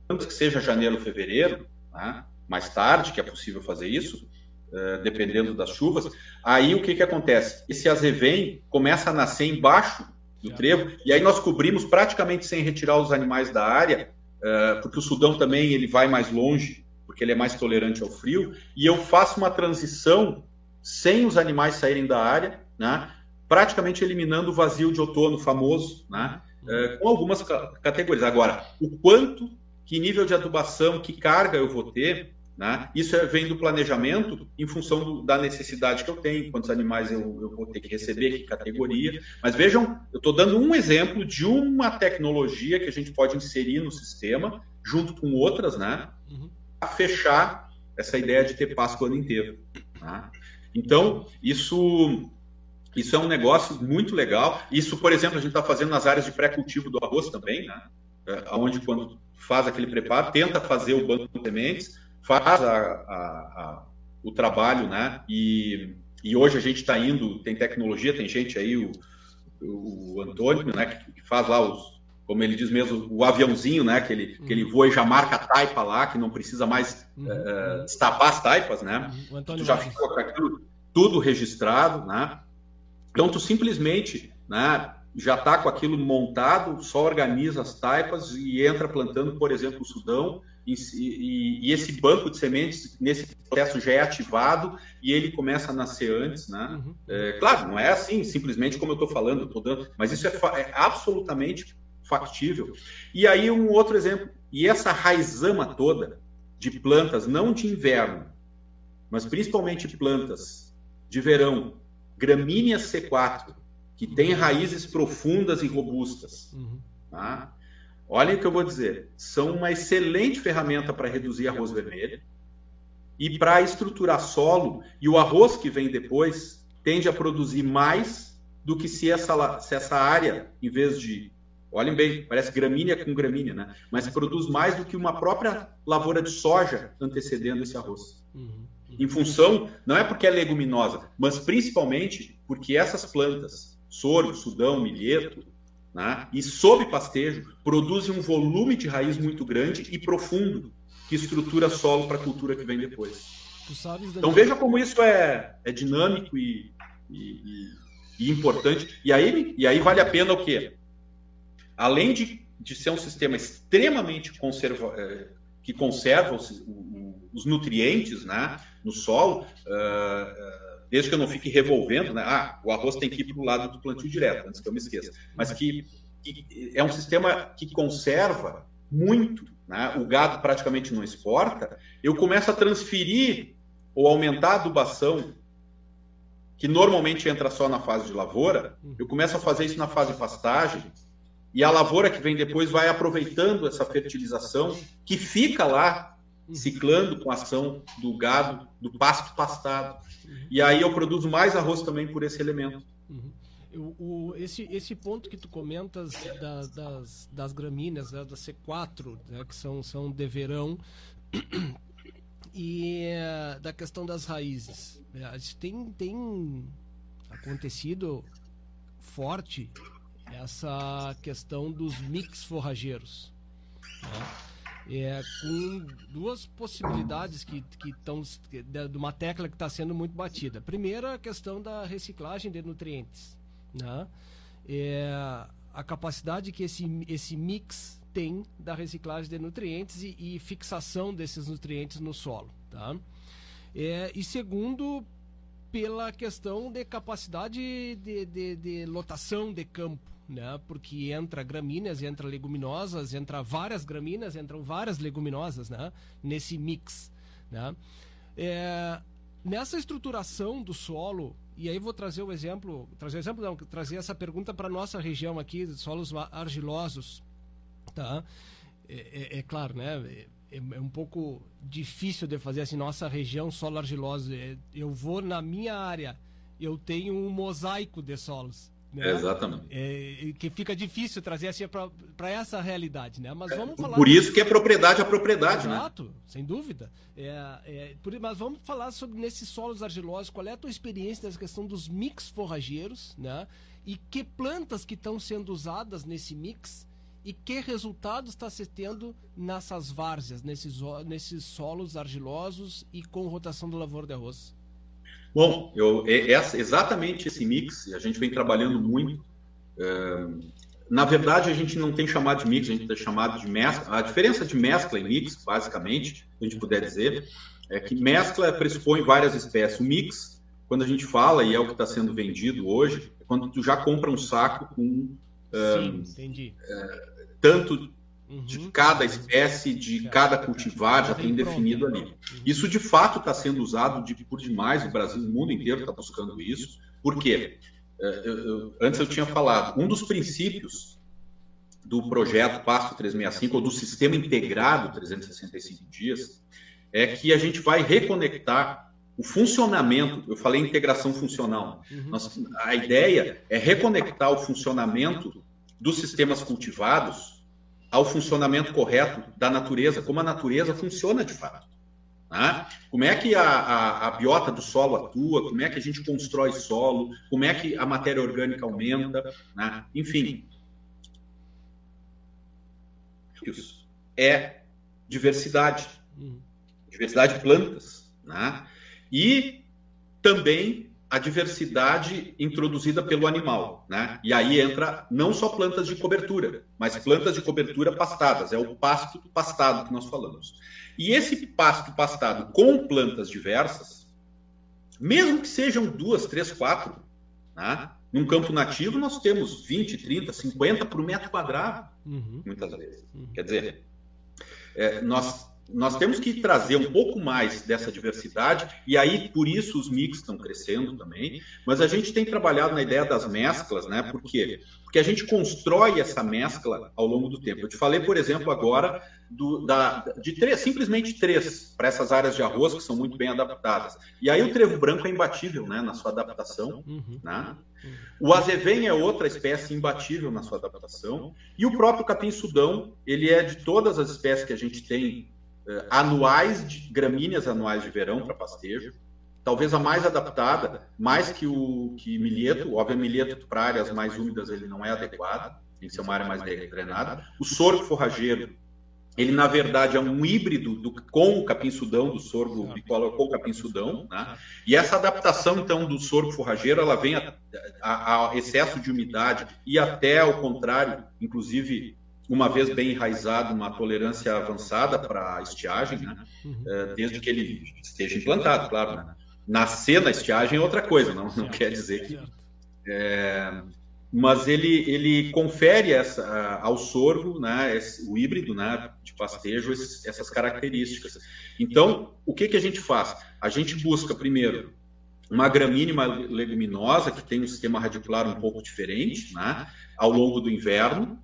que seja janeiro, fevereiro, né? Mais tarde, que é possível fazer isso, uh, dependendo das chuvas. Aí o que, que acontece? Esse azevém começa a nascer embaixo do trevo, e aí nós cobrimos praticamente sem retirar os animais da área, uh, porque o Sudão também ele vai mais longe, porque ele é mais tolerante ao frio, e eu faço uma transição sem os animais saírem da área, né? praticamente eliminando o vazio de outono famoso, né? Uh, com algumas categorias. Agora, o quanto que nível de adubação, que carga eu vou ter, né? Isso é, vem do planejamento em função do, da necessidade que eu tenho, quantos animais eu, eu, vou ter que receber, que categoria. Mas vejam, eu estou dando um exemplo de uma tecnologia que a gente pode inserir no sistema, junto com outras, né? Uhum. a fechar essa ideia de ter Páscoa o ano inteiro. Né? Então, isso Isso é um negócio muito legal. Isso, por exemplo, a gente está fazendo nas áreas de pré-cultivo do arroz também, né? É, onde quando faz aquele preparo, tenta fazer o banco de sementes, faz a, a, a, o trabalho, né? E, e hoje a gente está indo, tem tecnologia, tem gente aí, o, o Antônio, né? Que, que faz lá os, como ele diz mesmo, o aviãozinho, né? Que ele, uhum. que ele voa e já marca a taipa lá, que não precisa mais uhum. uh, destapar as taipas, né? Uhum. Tu já ficou com aquilo tudo registrado, né? Então tu simplesmente, né? Já está com aquilo montado, só organiza as taipas e entra plantando, por exemplo, o Sudão. E, e, e, esse banco de sementes, nesse processo, já é ativado e ele começa a nascer antes, né? Uhum. É, claro, não é assim, simplesmente como eu estou falando, tô dando, mas isso é, é absolutamente factível. E aí um outro exemplo, e essa raizama toda de plantas, não de inverno, mas principalmente plantas de verão, gramínea C4, que tem raízes profundas e robustas. Uhum. Tá? Olha o que eu vou dizer, são uma excelente ferramenta para reduzir arroz vermelho e para estruturar solo, e o arroz que vem depois tende a produzir mais do que se essa, se essa área, em vez de Olhem bem, parece gramínea com gramínea, né? Mas produz mais do que uma própria lavoura de soja antecedendo esse arroz. Uhum. Em função, não é porque é leguminosa, mas principalmente porque essas plantas, sorgo, sudão, milheto, né, e sob pastejo, produzem um volume de raiz muito grande e profundo que estrutura solo para a cultura que vem depois. Então veja como isso é, é dinâmico e, e, e, importante. E aí, e aí vale a pena o quê? além de, de ser um sistema extremamente conserva, eh, que conserva os, os, nutrientes né, no solo, uh, desde que eu não fique revolvendo, né? Ah, o arroz tem que ir para o lado do plantio direto, antes que eu me esqueça. Mas que, que é um sistema que conserva muito, né? o gado praticamente não exporta, eu começo a transferir ou aumentar a adubação, que normalmente entra só na fase de lavoura, eu começo a fazer isso na fase de pastagem, e a lavoura que vem depois vai aproveitando essa fertilização que fica lá ciclando com a ação do gado, do pasto pastado. E aí eu produzo mais arroz também por esse elemento. Uhum. O, o, esse, esse ponto que tu comentas da, das, das gramíneas, né, da C4, né, que são, são de verão, e uh, da questão das raízes. É, tem, tem acontecido forte essa questão dos mix forrageiros. Né? É, com duas possibilidades que estão de uma tecla que está sendo muito batida. Primeiro, a questão da reciclagem de nutrientes. Né? É, a capacidade que esse, esse mix tem da reciclagem de nutrientes e, e fixação desses nutrientes no solo. Tá? É, e segundo, pela questão de capacidade de, de, de lotação de campo né? Porque entra gramíneas, entra leguminosas, entra várias gramíneas, entram várias leguminosas, né? Nesse mix, né? É, nessa estruturação do solo, e aí vou trazer o exemplo, trazer o exemplo não, trazer essa pergunta para nossa região aqui, solos argilosos, tá? É, é, é claro, né? É, é, um pouco difícil de fazer assim, nossa região solo argiloso. É, eu vou na minha área, eu tenho um mosaico de solos. Né? Exatamente. É, que fica difícil trazer assim para essa realidade, né? Mas vamos falar. Por isso que é propriedade a propriedade, né? Exato, né? sem dúvida. É, é, por, mas vamos falar sobre nesses solos argilosos. Qual é a tua experiência nessa questão dos mix forrageiros, né? E que plantas que estão sendo usadas nesse mix e que resultados está se tendo nessas várzeas, nesses, nesses solos argilosos e com rotação do lavoura de arroz? Bom, eu, é, é exatamente esse mix, a gente vem trabalhando muito. É, na verdade, a gente não tem chamado de mix, a gente tem chamado de mescla. A diferença de mescla e mix, basicamente, se a gente puder dizer, é que mescla pressupõe várias espécies. O mix, quando a gente fala, e é o que está sendo vendido hoje, é quando tu já compra um saco com Sim, é, tanto de uhum. cada espécie, de cada cultivar, já tem definido ali. Uhum. Isso de fato está sendo usado de, por demais, o Brasil, o mundo inteiro está buscando isso. Por quê? É, antes eu tinha falado, um dos princípios do projeto Pasto 365, ou do sistema integrado 365 dias, é que a gente vai reconectar o funcionamento, eu falei integração funcional. Uhum. Nós, a ideia é reconectar o funcionamento dos sistemas cultivados ao funcionamento correto da natureza, como a natureza funciona de fato. Né? Como é que a, a, a, biota do solo atua, como é que a gente constrói solo, como é que a matéria orgânica aumenta, né? enfim. Isso é diversidade. Uhum. Diversidade de plantas. Né? E também a diversidade introduzida pelo animal, né? E aí entra não só plantas de cobertura, mas plantas de cobertura pastadas, é o pasto pastado que nós falamos. E esse pasto pastado com plantas diversas, mesmo que sejam duas, três, quatro, né? Num campo nativo nós temos 20, 30, 50 por metro quadrado, uhum. muitas vezes. Uhum. Quer dizer, é, nós nós temos que trazer um pouco mais dessa diversidade, e aí por isso os mix estão crescendo também, mas a gente tem trabalhado na ideia das mesclas, né? Por quê? Porque a gente constrói essa mescla ao longo do tempo. Eu te falei, por exemplo, agora do, da, de três, simplesmente três, para essas áreas de arroz que são muito bem adaptadas. E aí o trevo branco é imbatível né, na sua adaptação. Uhum. Né? O azevém é outra espécie imbatível na sua adaptação. E o próprio capim-sudão, ele é de todas as espécies que a gente tem anuais, de, gramíneas anuais de verão para pastejo. Talvez a mais adaptada, mais que o que milheto, óbvio, milheto para áreas mais úmidas ele não é adequado, tem que ser uma área mais drenada. O sorgo forrageiro, ele na verdade é um híbrido do, com o capim-sudão, do sorgo bicolor com o capim-sudão, né? e essa adaptação então do sorgo forrageiro, ela vem a, a, a excesso de umidade e até ao contrário, inclusive uma vez bem enraizado, uma tolerância avançada para estiagem, né? Uhum. É, desde que ele esteja implantado, claro. Né? Nascer na estiagem é outra coisa, não, não quer dizer que. É, mas ele, ele confere essa, ao sorgo, né, esse, o híbrido né, de pastejo, esses, essas características. Então, o que, que a gente faz? A gente busca, primeiro, uma gramínea uma leguminosa, que tem um sistema radicular um pouco diferente, né, ao longo do inverno.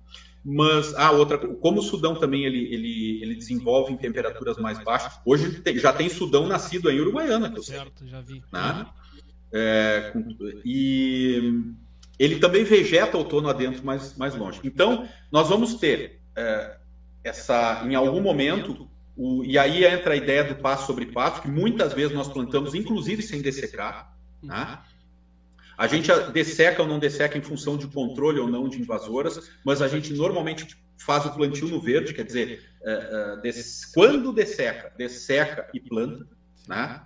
Mas a ah, outra, como o Sudão também ele, ele, ele desenvolve em temperaturas mais baixas. Hoje tem, já tem Sudão nascido em Uruguaiana, que eu certo, sei. já vi. Né? É, e ele também vegeta outono adentro mais, mais longe. Então, nós vamos ter é, essa, em algum momento, o, e aí entra a ideia do passo sobre passo, que muitas vezes nós plantamos, inclusive sem dessecar. Né? A gente desseca ou não desseca em função de controle ou não de invasoras, mas a gente normalmente faz o plantio no verde, quer dizer, uh, des... quando desseca, desseca e planta, né?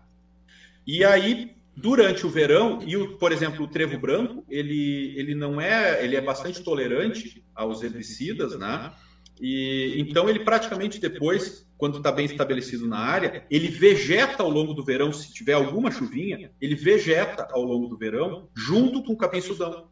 E aí, durante o verão, e o, por exemplo, o trevo branco, ele, ele não é, ele é bastante tolerante aos herbicidas, né? E então ele praticamente depois quando está bem estabelecido na área, ele vegeta ao longo do verão, se tiver alguma chuvinha, ele vegeta ao longo do verão, junto com o capim-sudão.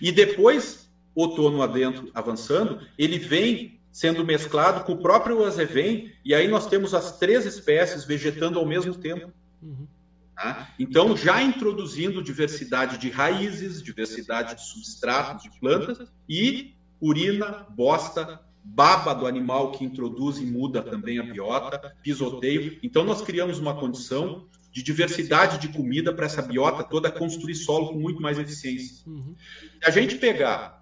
E depois, outono adentro avançando, ele vem sendo mesclado com o próprio azevém, e aí nós temos as três espécies vegetando ao mesmo tempo. Uhum. Tá? Então, já introduzindo diversidade de raízes, diversidade de substratos, de plantas, e urina, bosta, baba do animal que introduz e muda também a biota, pisoteio. Então, nós criamos uma condição de diversidade de comida para essa biota toda construir solo com muito mais eficiência. Uhum. Se a gente pegar.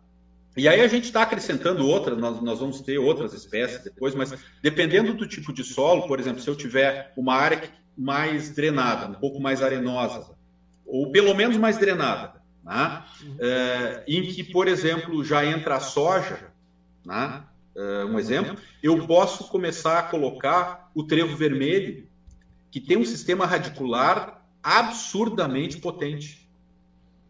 E aí a gente está acrescentando outras, nós, nós vamos ter outras espécies depois, mas dependendo do tipo de solo, por exemplo, se eu tiver uma área mais drenada, um pouco mais arenosa, ou pelo menos mais drenada, né? É, em que, por exemplo, já entra a soja, né? Uh, um exemplo, eu posso começar a colocar o trevo vermelho, que tem um sistema radicular absurdamente potente.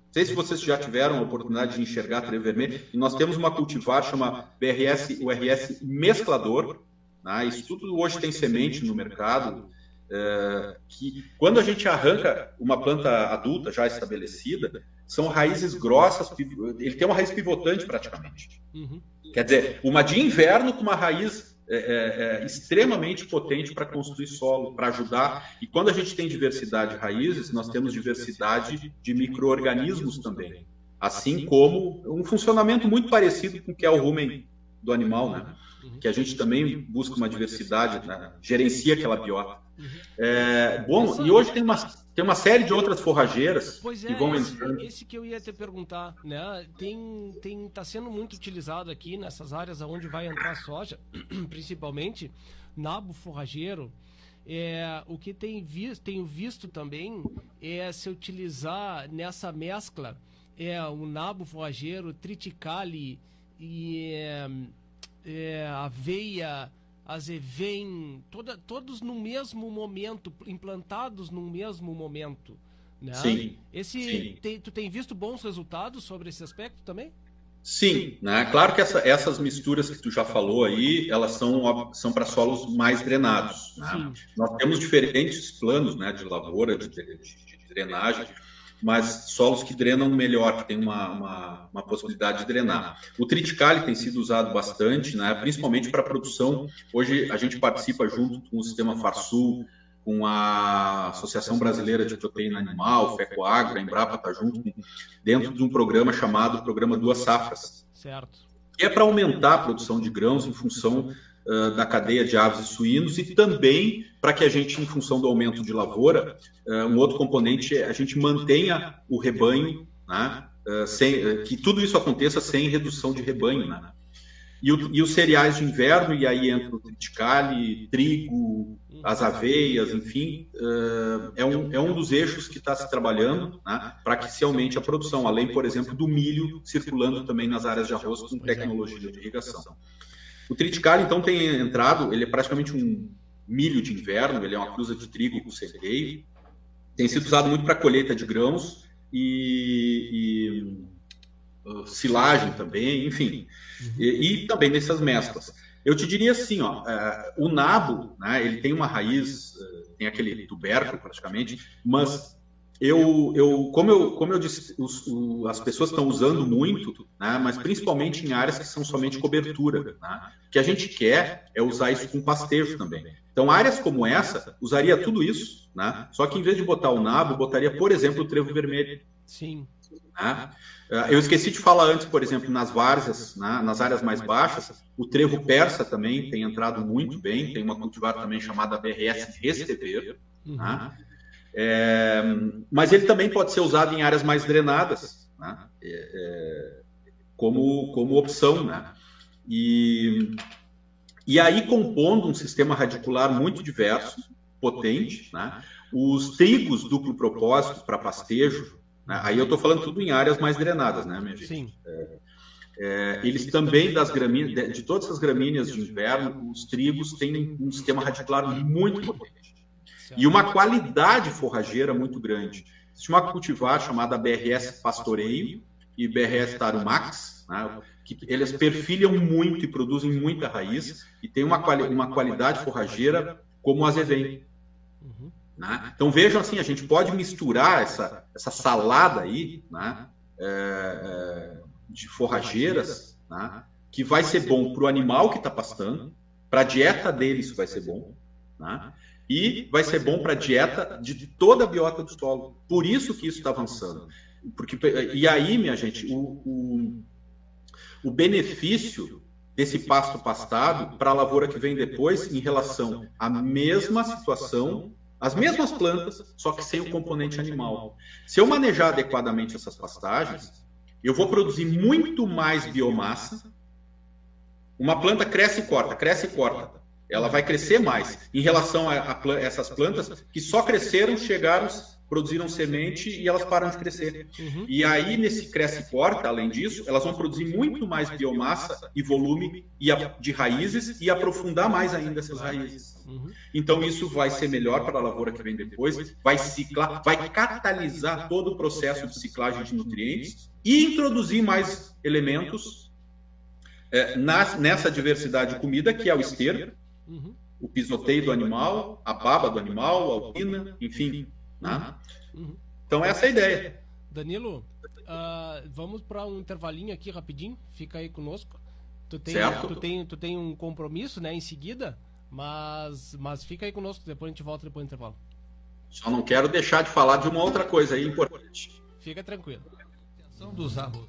Não sei se vocês já tiveram a oportunidade de enxergar trevo vermelho, e nós temos uma cultivar chama BRS, URS mesclador. Né? Isso tudo hoje tem semente no mercado. Uh, que quando a gente arranca uma planta adulta já estabelecida, são raízes grossas, ele tem uma raiz pivotante praticamente. Uhum. Quer dizer, uma de inverno com uma raiz é, é, é extremamente potente para construir solo, para ajudar. E quando a gente tem diversidade de raízes, nós temos diversidade de micro-organismos também. Assim como um funcionamento muito parecido com o que é o rumen do animal, né? Que a gente também busca uma diversidade, né? gerencia aquela biota. É, bom, e hoje tem uma, tem uma série de outras forrageiras pois é, que vão esse, entrando. Esse que eu ia te perguntar, né? Tem, tem, tá sendo muito utilizado aqui nessas áreas onde vai entrar soja, principalmente nabo forrageiro. É, o que tem visto, tenho visto também é se utilizar nessa mescla é o nabo forrageiro, triticale e é, é, aveia, azevém, toda, todos no mesmo momento, implantados no mesmo momento. Né? Sim. Esse, sim. Tem, tu tem visto bons resultados sobre esse aspecto também? Sim, né? claro que essa, essas misturas que tu já falou aí, elas são, são para solos mais drenados. Né? Nós temos diferentes planos né, de lavoura, de, de, de drenagem mas solos que drenam melhor, que tem uma, uma, uma possibilidade de drenar. O triticale tem sido usado bastante, né, principalmente para produção. Hoje a gente participa junto com o sistema Farsul, com a Associação Brasileira de Proteína Animal, FECOAGRA, a Embrapa está junto, dentro de um programa chamado Programa Duas Safras. Certo. Que é para aumentar a produção de grãos em função uh, da cadeia de aves e suínos e também para que a gente, em função do aumento de lavoura, uh, um outro componente é a gente mantenha o rebanho, né, uh, sem, que tudo isso aconteça sem redução de rebanho. Né? E, o, e, os cereais de inverno, e aí entra o triticale, trigo, as aveias, enfim, é, um, é um dos eixos que está se trabalhando né, para que se aumente a produção, além, por exemplo, do milho circulando também nas áreas de arroz com tecnologia de irrigação. O triticale, então, tem entrado, ele é praticamente um milho de inverno, ele é uma cruza de trigo com cerejeiro, tem sido usado muito para colheita de grãos e, e uh, silagem também, enfim, e, e, também nessas mesclas. Eu te diria assim, ó, uh, o nabo, né, ele tem uma raiz, uh, tem aquele tubérculo praticamente, mas eu, eu, como eu, como eu disse, os, o, as pessoas estão usando muito, né, mas principalmente em áreas que são somente cobertura. Né? O que a gente quer é usar isso com pastejo também. Então, áreas como essa, usaria tudo isso, né? só que em vez de botar o nabo, botaria, por exemplo, o trevo vermelho. Sim. Né? Eu esqueci de falar antes, por exemplo, nas várzeas, né, nas áreas mais baixas, o trevo persa também tem entrado muito bem, tem uma cultivar também chamada BRS Restever, uhum. né? É, mas ele também pode ser usado em áreas mais drenadas, né? é, é, como, como opção. Né? E, e aí, compondo um sistema radicular muito diverso, potente, né? os trigos duplo propósito para pastejo, né? aí eu estou falando tudo em áreas mais drenadas, né, minha gente? Sim. É, é, eles também, das gramíneas, de, de todas as gramíneas de inverno, os trigos têm um sistema radicular muito potente e uma qualidade forrageira muito grande. Existe uma cultivar chamada BRS Pastoreio e BRS Tarumax, né, que eles perfilham muito e produzem muita raiz e tem uma, quali uma qualidade forrageira como o azevém. Uhum. Né? Então vejam assim, a gente pode misturar essa, essa salada aí né, é, é, de forrageiras né, que vai ser bom para o animal que está pastando, para a dieta dele isso vai ser bom, né? E vai ser bom para a dieta de toda a biota do solo. Por isso que isso está avançando. Porque, e aí, minha gente, o, o, o benefício desse pasto pastado para a lavoura que vem depois em relação à mesma situação, as mesmas plantas, só que sem o componente animal. Se eu manejar adequadamente essas pastagens, eu vou produzir muito mais biomassa. Uma planta cresce e corta, cresce e corta ela vai crescer mais em relação a, a, a, essas plantas que só cresceram, chegaram, produziram semente e elas param de crescer. Uhum. E aí, nesse cresce e corta, além disso, elas vão produzir muito mais biomassa e volume de raízes e aprofundar mais ainda essas raízes. Uhum. Então, isso vai ser melhor para a lavoura que vem depois, vai ciclar, vai catalisar todo o processo de ciclagem de nutrientes e introduzir mais elementos é, nessa diversidade de comida, que é o esterco, Uhum. O pisoteio do animal, a baba do animal, a alpina, enfim. Né? Uhum. Então, essa é a ideia. Danilo, uh, vamos para um intervalinho aqui rapidinho. Fica aí conosco. Tu tem, certo. tu tem, tu tem um compromisso né, em seguida, mas, mas fica aí conosco. Depois a gente volta depois do intervalo. Só não quero deixar de falar de uma outra coisa aí importante. Fica tranquilo. Dos arroz.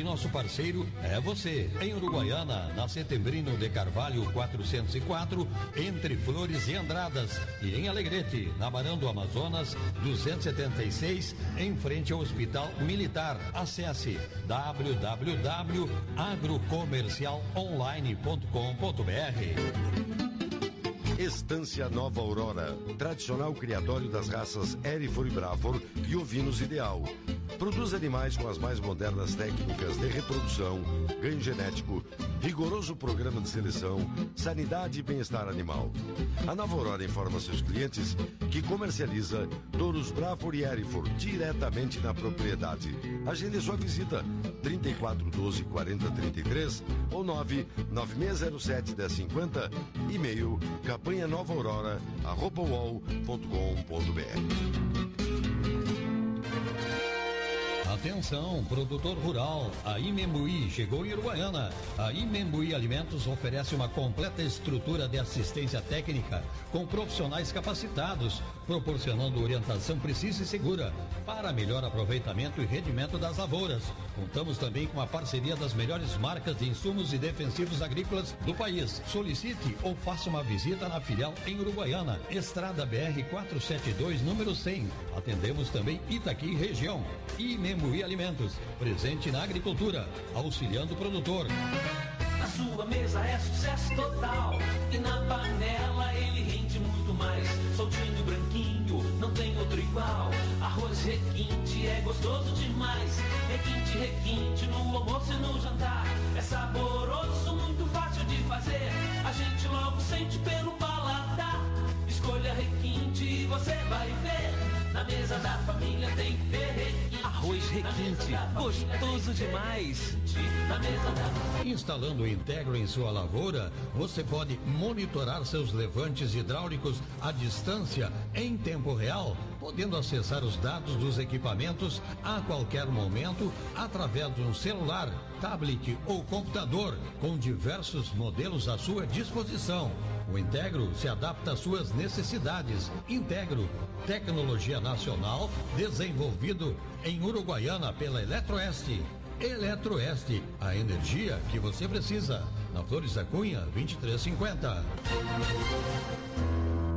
nosso parceiro é você. Em Uruguaiana, na Setembrino de Carvalho 404, entre Flores e Andradas. E em Alegrete, na Barão do Amazonas 276, em frente ao Hospital Militar. Acesse www.agrocomercialonline.com.br. Estância Nova Aurora, tradicional criatório das raças Erifor e Brafor e ovinos ideal Produz animais com as mais modernas técnicas de reprodução, ganho genético, rigoroso programa de seleção, sanidade e bem-estar animal. A Nova Aurora informa seus clientes que comercializa touros Bravo e Erifor diretamente na propriedade. Agende sua visita 3412 4033 ou 99607 1050 e-mail campanha nova aurora arroba Atenção, produtor rural, a Imembuí chegou em Uruguaiana. A Imembuí Alimentos oferece uma completa estrutura de assistência técnica com profissionais capacitados, proporcionando orientação precisa e segura para melhor aproveitamento e rendimento das lavouras. Contamos também com a parceria das melhores marcas de insumos e defensivos agrícolas do país. Solicite ou faça uma visita na filial em Uruguaiana, Estrada BR 472, número 100. Atendemos também Itaqui região. Imembuí Chuí Alimentos, presente na agricultura, auxiliando o produtor. Na sua mesa é sucesso total e na panela ele rende muito mais. Soltinho e branquinho, não tem outro igual. Arroz requinte é gostoso demais. Requinte, requinte no almoço e no jantar. É saboroso, muito fácil de fazer. A gente logo sente pelo paladar. Escolha requinte e você vai ver. Na mesa da família tem que ter requinte. Arroz requinte, gostoso demais. Instalando o Integro em sua lavoura, você pode monitorar seus levantes hidráulicos à distância em tempo real, podendo acessar os dados dos equipamentos a qualquer momento através de um celular, tablet ou computador, com diversos modelos à sua disposição. O Integro se adapta às suas necessidades. Integro, tecnologia nacional desenvolvido em Uruguaiana pela Eletroeste. Eletroeste, a energia que você precisa. Na Flores da Cunha, 2350.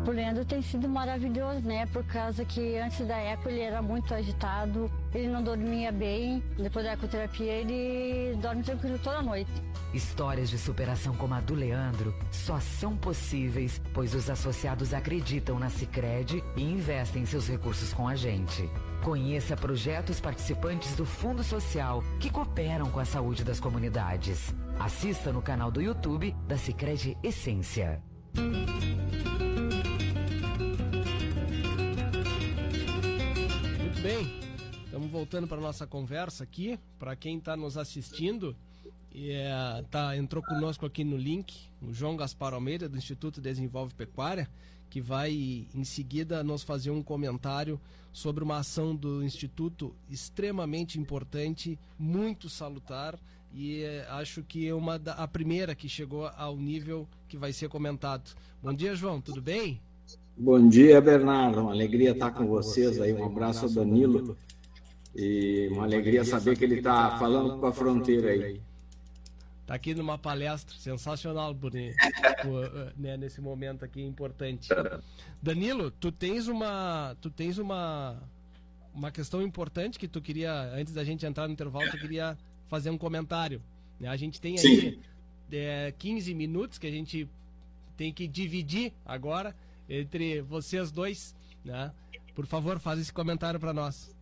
O Leandro tem sido maravilhoso, né? Por causa que antes da eco ele era muito agitado, ele não dormia bem. Depois da ecoterapia ele dorme tranquilo toda noite. Histórias de superação como a do Leandro só são possíveis pois os associados acreditam na Sicredi e investem seus recursos com a gente. Conheça projetos participantes do Fundo Social que cooperam com a saúde das comunidades. Assista no canal do YouTube da Sicredi Essência. Muito bem. Estamos voltando para nossa conversa aqui. Para quem está nos assistindo, e, é, tá, entrou conosco aqui no link o João Gaspar Almeida, do Instituto Desenvolve Pecuária, que vai em seguida nos fazer um comentário sobre uma ação do Instituto extremamente importante, muito salutar e é, acho que é uma da, a primeira que chegou ao nível que vai ser comentado. Bom dia, João, tudo bem? Bom dia, Bernardo. Uma alegria estar com vocês aí. Um abraço Danilo. E uma alegria saber que ele está falando com a fronteira aí. Tá aqui numa palestra sensacional por, por, né, nesse momento aqui importante. Danilo, tu tens uma, tu tens uma, uma questão importante que tu queria, antes da gente entrar no intervalo, tu queria fazer um comentário. Né? A gente tem aí é, 15 minutos que a gente tem que dividir agora entre vocês dois, né? Por favor, faz esse comentário para nós.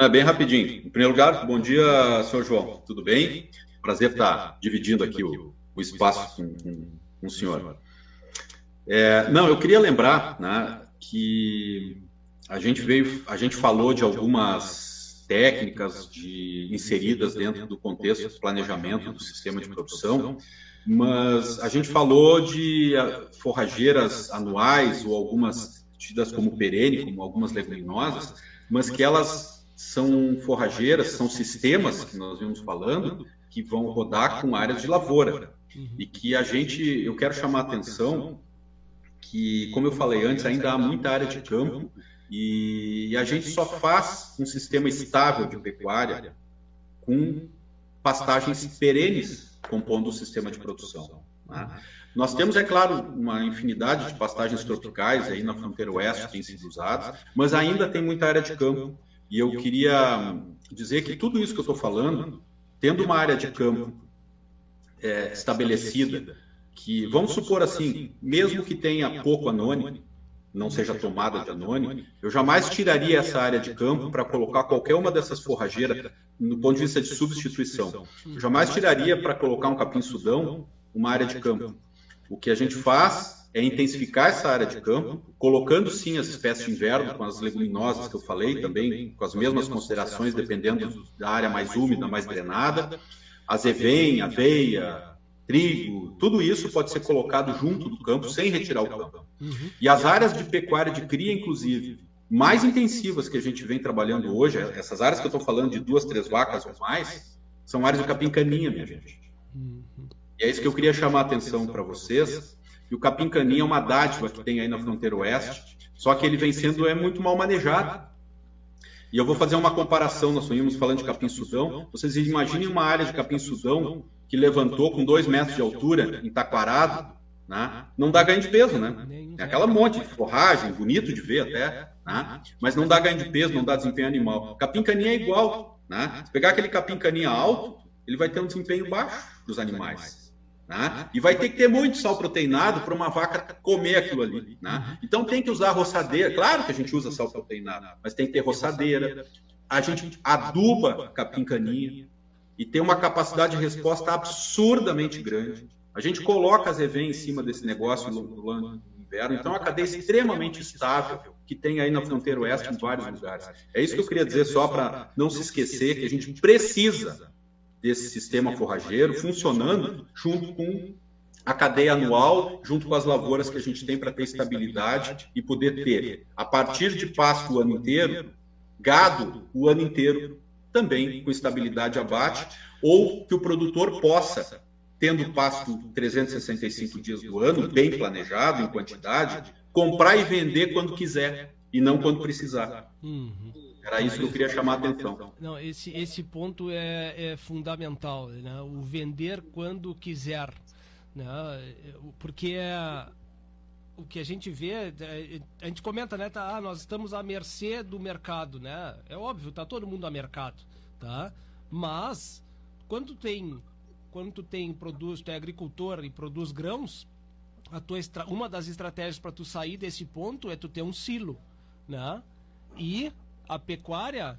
É bem rapidinho. Em primeiro lugar, bom dia, senhor João. Tudo bem? Prazer estar dividindo aqui o, o espaço com, com, com, o senhor. É, não, eu queria lembrar né, que a gente veio, a gente falou de algumas técnicas de, inseridas dentro do contexto do planejamento do sistema de produção, mas a gente falou de ah, forrageiras anuais ou algumas tidas como perene, como algumas leguminosas, mas que elas são forrageiras, são sistemas que nós vimos falando, que vão rodar com áreas de lavoura. E que a gente, eu quero chamar a atenção que, como eu falei antes, ainda há muita área de campo e a gente só faz um sistema estável de pecuária com pastagens perenes compondo o sistema de produção. Né? Nós temos, é claro, uma infinidade de pastagens tropicais aí na fronteira oeste que têm sido usadas, mas ainda tem muita área de campo e eu queria dizer que tudo isso que eu estou falando, tendo uma área de campo é, estabelecida, que vamos supor assim, mesmo que tenha pouco anônimo, não seja tomada de anônimo, eu jamais tiraria essa área de campo para colocar qualquer uma dessas forrageiras no ponto de vista de substituição. Eu jamais tiraria para colocar um capim-sudão uma área de campo. O que a gente faz é intensificar essa área de campo, colocando sim as espécies de inverno, com as leguminosas que eu falei, também com as mesmas considerações, dependendo da área mais úmida, mais drenada, azevém, aveia, trigo, tudo isso pode ser colocado junto do campo, sem retirar o campo. E as áreas de pecuária de cria, inclusive, mais intensivas que a gente vem trabalhando hoje, essas áreas que eu estou falando de duas, três vacas ou mais, são áreas de capim-caninha, minha gente. E é isso que eu queria chamar a atenção para vocês, e o capim-caninha é uma dádiva que tem aí na fronteira oeste, só que ele vem sendo é muito mal manejado. E eu vou fazer uma comparação, nós estamos falando de capim-sudão. Vocês imaginem uma área de capim-sudão que levantou com dois metros de altura, entaquarado, né? não dá ganho de peso, né? É aquela monte de forragem, bonito de ver até, né? mas não dá ganho de peso, não dá desempenho animal. Capim-caninha é igual. Né? Se pegar aquele capim-caninha alto, ele vai ter um desempenho baixo dos animais. Né? E vai ter que ter muito sal proteinado para uma vaca comer aquilo ali. Né? Então tem que usar roçadeira. Claro que a gente usa sal proteinado, mas tem que ter roçadeira. A gente aduba capim caninha e tem uma capacidade de resposta absurdamente grande. A gente coloca as EV em cima desse negócio no inverno. Então é uma cadeia extremamente estável que tem aí na fronteira oeste em vários lugares. É isso que eu queria dizer só para não se esquecer que a gente precisa desse sistema forrageiro funcionando junto com a cadeia anual, junto com as lavouras que a gente tem para ter estabilidade e poder ter, a partir de pasto o ano inteiro, gado o ano inteiro também com estabilidade abate, ou que o produtor possa, tendo pasto 365 dias do ano, bem planejado em quantidade, comprar e vender quando quiser e não quando precisar. Uhum. Era isso que eu queria chamar a atenção. Não, esse, esse ponto é, é fundamental, né? o vender quando quiser. Né? Porque é, o que a gente vê, é, a gente comenta, né? Tá, ah, nós estamos à mercê do mercado, né? É óbvio, tá todo mundo a mercado, tá? Mas quando tem, quando tem produz, tu é agricultor e produz grãos, a tua uma das estratégias para tu sair desse ponto é tu ter um silo, né? E a pecuária,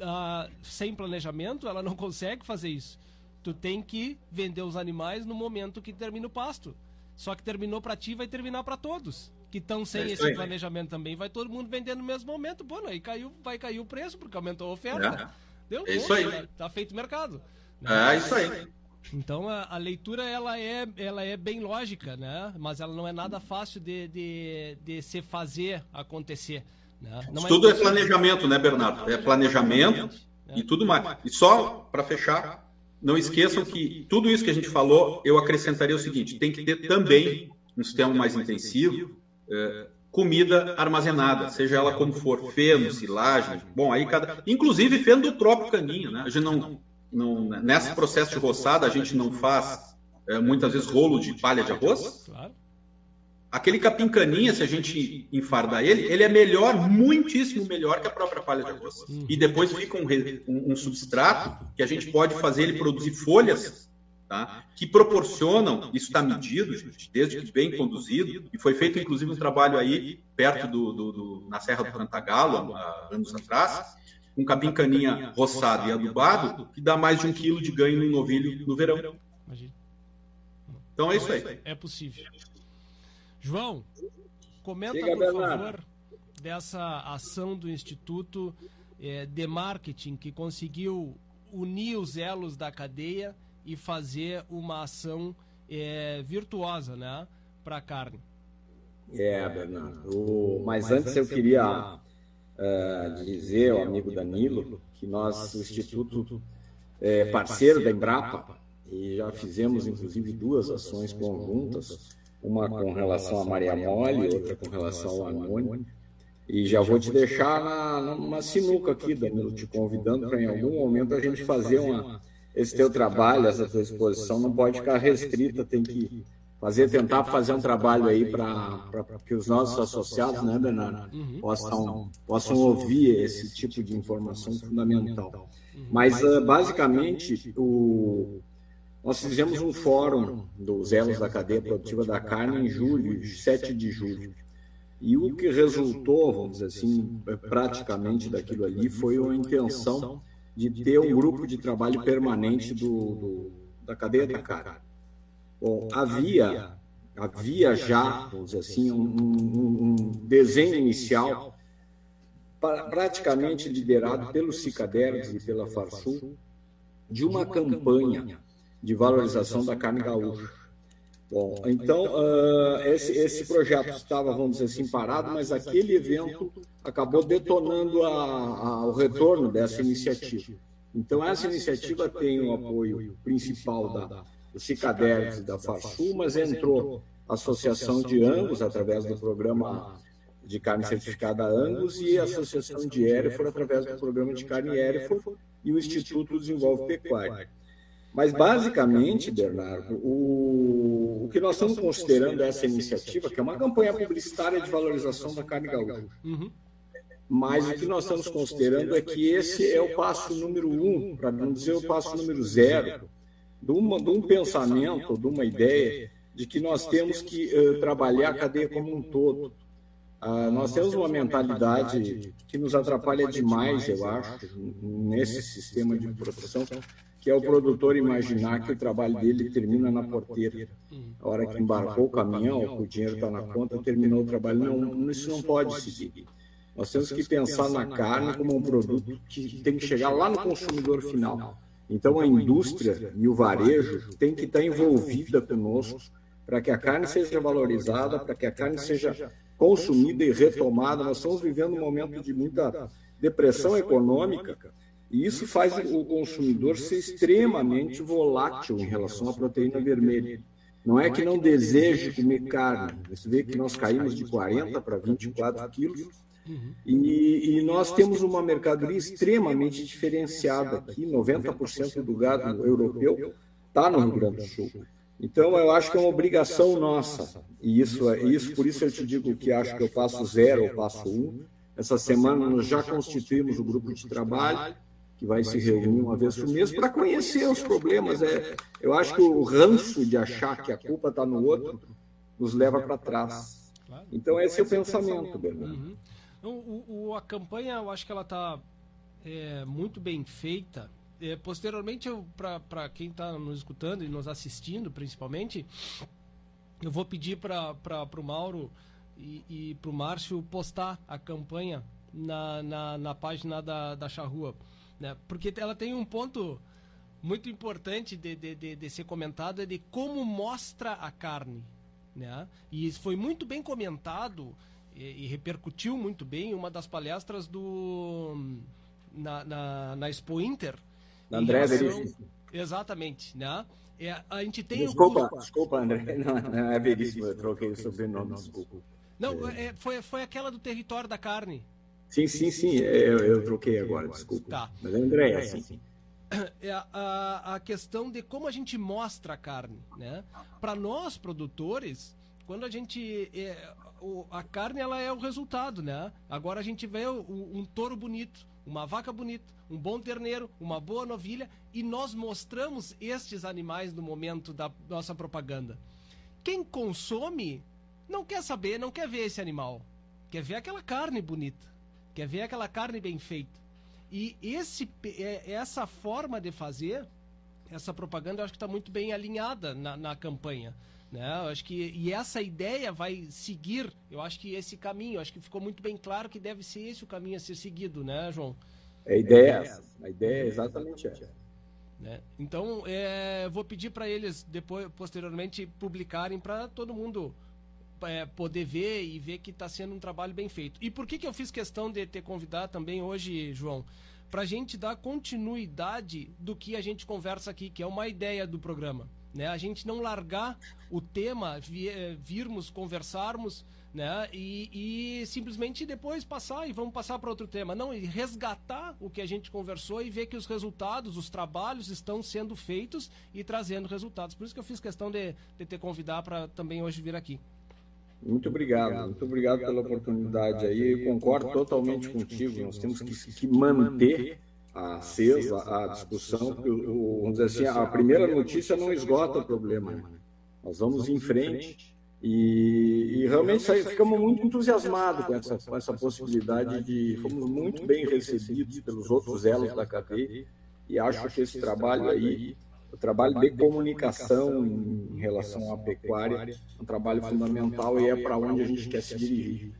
uh, sem planejamento, ela não consegue fazer isso. Tu tem que vender os animais no momento que termina o pasto. Só que terminou para ti, vai terminar para todos. Que estão sem é esse aí. planejamento também, vai todo mundo vendendo no mesmo momento. Pô, aí caiu, vai cair o preço, porque aumentou a oferta. É. Deu é isso aí. Tá, tá feito mercado. É isso aí. Então a, a, leitura ela é, ela é bem lógica, né? Mas ela não é nada fácil de, de, de se fazer acontecer. Não, tudo é planejamento, né, Bernardo? É planejamento e tudo mais. E só para fechar, não esqueçam que tudo isso que a gente falou, eu acrescentaria o seguinte: tem que ter também um sistema mais intensivo, é, comida armazenada, seja ela como for, feno, silagem. Bom, aí cada. Inclusive feno do próprio caninho, né? A gente não, não, nesse processo de roçada, a gente não faz é, muitas vezes rolo de palha de arroz? Claro. Aquele capim caninha, se a gente enfardar ele, ele é melhor, muitíssimo melhor que a própria palha de arroz. E depois fica um, um, um substrato que a gente pode fazer ele produzir folhas Tá? que proporcionam, isso está medido, desde que bem conduzido, e foi feito inclusive um trabalho aí perto do, do, do na Serra do Cantagalo, há anos atrás, um capim caninha roçado e adubado, que dá mais de um quilo de ganho no novilho no verão. Então é isso aí. É possível. João, comenta, Diga, por Bernardo. favor, dessa ação do Instituto eh, de Marketing que conseguiu unir os elos da cadeia e fazer uma ação eh, virtuosa né, para a carne. É, Bernardo. O- Mas antes eu queria eh, dizer ao amigo Danilo que nós, o Instituto, é parceiro da Embrapa e já fizemos inclusive duas ações conjuntas, uma com relação à Maria Mole, outra com relação ao Anônimo. E já vou te deixar na, numa sinuca aqui, Danilo, te convidando para em algum momento a gente fazer uma, esse teu trabalho, essa tua exposição não pode ficar restrita, tem que fazer, tentar fazer um trabalho aí para que os nossos associados, né, Bernardo, possam, possam ouvir esse tipo de informação fundamental. Mas, ah, basicamente, o, nós fizemos um fórum dos elos da cadeia produtiva da carne em julho, 7 de julho. E o que resultou, vamos dizer assim, praticamente daquilo ali, foi uma intenção de ter um grupo de trabalho permanente do, do- da cadeia da carne. Bom, havia, havia já, vamos dizer assim, um, um- um desenho inicial pra- praticamente liderado pelos Cicaderos e pela Farsul de uma campanha de valorização da carne gaúcha. Bom, então, ah, esse, esse projeto estava, vamos dizer assim, parado, mas aquele evento acabou detonando a- a- o retorno dessa iniciativa. Então, essa iniciativa tem o apoio principal da, Cicaderes e da Farsul, mas entrou a Associação de Angus, através do programa de carne certificada Angus, e a Associação de Hereford, através do programa de carne Hereford, e o Instituto Desenvolve Pecuária. Mas, basicamente, Bernardo, o, o que nós estamos considerando essa iniciativa, que é uma campanha publicitária de valorização da carne gaúcha, Uhum. mas o que nós estamos considerando é que esse é o passo número um, para não dizer o passo número zero, de, uma, de um pensamento, de uma ideia de que nós temos que eh, trabalhar a cadeia como um todo. Ah, nós temos uma mentalidade que nos atrapalha demais, eu acho, nesse sistema de produção, que é o produtor imaginar que o trabalho dele termina na porteira. A hora que embarcou o caminhão, o dinheiro está na conta, terminou o trabalho. Não, isso não pode seguir. Nós temos que pensar na carne como um produto que tem que chegar lá no consumidor final. Então a indústria e o varejo tem que estar envolvida conosco para que a carne seja valorizada, para que a carne seja consumida e retomada. Nós estamos vivendo um momento de muita depressão econômica e isso faz o consumidor ser extremamente volátil em relação à proteína vermelha. Não é que não deseje comer carne, você vê que nós caímos de 40 para 24 quilos e, e nós temos uma mercadoria extremamente diferenciada aqui, 90% do gado europeu está no Rio Grande do Sul. Então, eu acho que é uma obrigação nossa. E isso, é isso por isso eu te digo que acho que eu passo zero ou passo um. Essa semana nós já constituímos o grupo de trabalho, que vai se reunir uma vez por mês para conhecer os problemas. É, eu acho que o ranço de achar que a culpa está no outro nos leva para trás. Então, esse é o pensamento, Bernardo. Uhum. Então, o, o- a campanha, eu acho que ela está muito bem feita. É, posteriormente, para quem está nos escutando e nos assistindo, principalmente, eu vou pedir para o Mauro e, e para o Márcio postar a campanha na, na, na página da, da Charrua. Né? Porque ela tem um ponto muito importante de, de, de, de ser comentado, é de como mostra a carne. Né? E isso foi muito bem comentado e, e repercutiu muito bem em uma das palestras do na, na, na Expo Inter. Da André relação-. Exatamente, né? É, a gente tem Desculpa, alguns- desculpa, André. Não, não é veríssimo, eu troquei o sobrenome, desculpa. Não, é, foi, foi aquela do território da carne. Sim, sim, sim, é, eu, eu troquei agora, desculpa. Tá. Mas é André, assim. é a, a questão de como a gente mostra a carne, né? Para nós produtores, quando a gente é, o, a carne ela é o resultado, né? Agora a gente vê o, um touro bonito, uma vaca bonita, um bom terneiro, uma boa novilha e nós mostramos estes animais no momento da nossa propaganda. Quem consome não quer saber, não quer ver esse animal, quer ver aquela carne bonita, quer ver aquela carne bem feita. E esse, é, essa forma de fazer essa propaganda, eu acho que está muito bem alinhada na, na campanha. Né? Eu acho que e essa ideia vai seguir, eu acho que esse caminho, acho que ficou muito bem claro que deve ser esse o caminho a ser seguido, né, João? A ideia é essa. A ideia é exatamente essa. Né? Então, é, vou pedir para eles depois, posteriormente, publicarem para todo mundo é, poder ver e ver que está sendo um trabalho bem feito. E por que, que eu fiz questão de ter convidado também hoje, João? Para a gente dar continuidade do que a gente conversa aqui, que é uma ideia do programa né? A gente não largar o tema, eh, virmos, conversarmos, né? E, e simplesmente depois passar e vamos passar para outro tema. Não, e resgatar o que a gente conversou e ver que os resultados, os trabalhos estão sendo feitos e trazendo resultados. Por isso que eu fiz questão de, de te convidar para também hoje vir aqui. Muito obrigado, muito obrigado pela oportunidade aí. Eu concordo totalmente contigo. Nós temos que, manter acesa a discussão, vamos dizer assim, a primeira notícia não esgota o problema. Né? Nós vamos em frente e, e realmente ficamos muito entusiasmados com essa, com essa possibilidade de. Fomos muito bem recebidos pelos outros elos da cadeia e acho que esse trabalho aí, o trabalho de comunicação em relação à pecuária, é um trabalho fundamental e é para onde a gente quer se dirigir.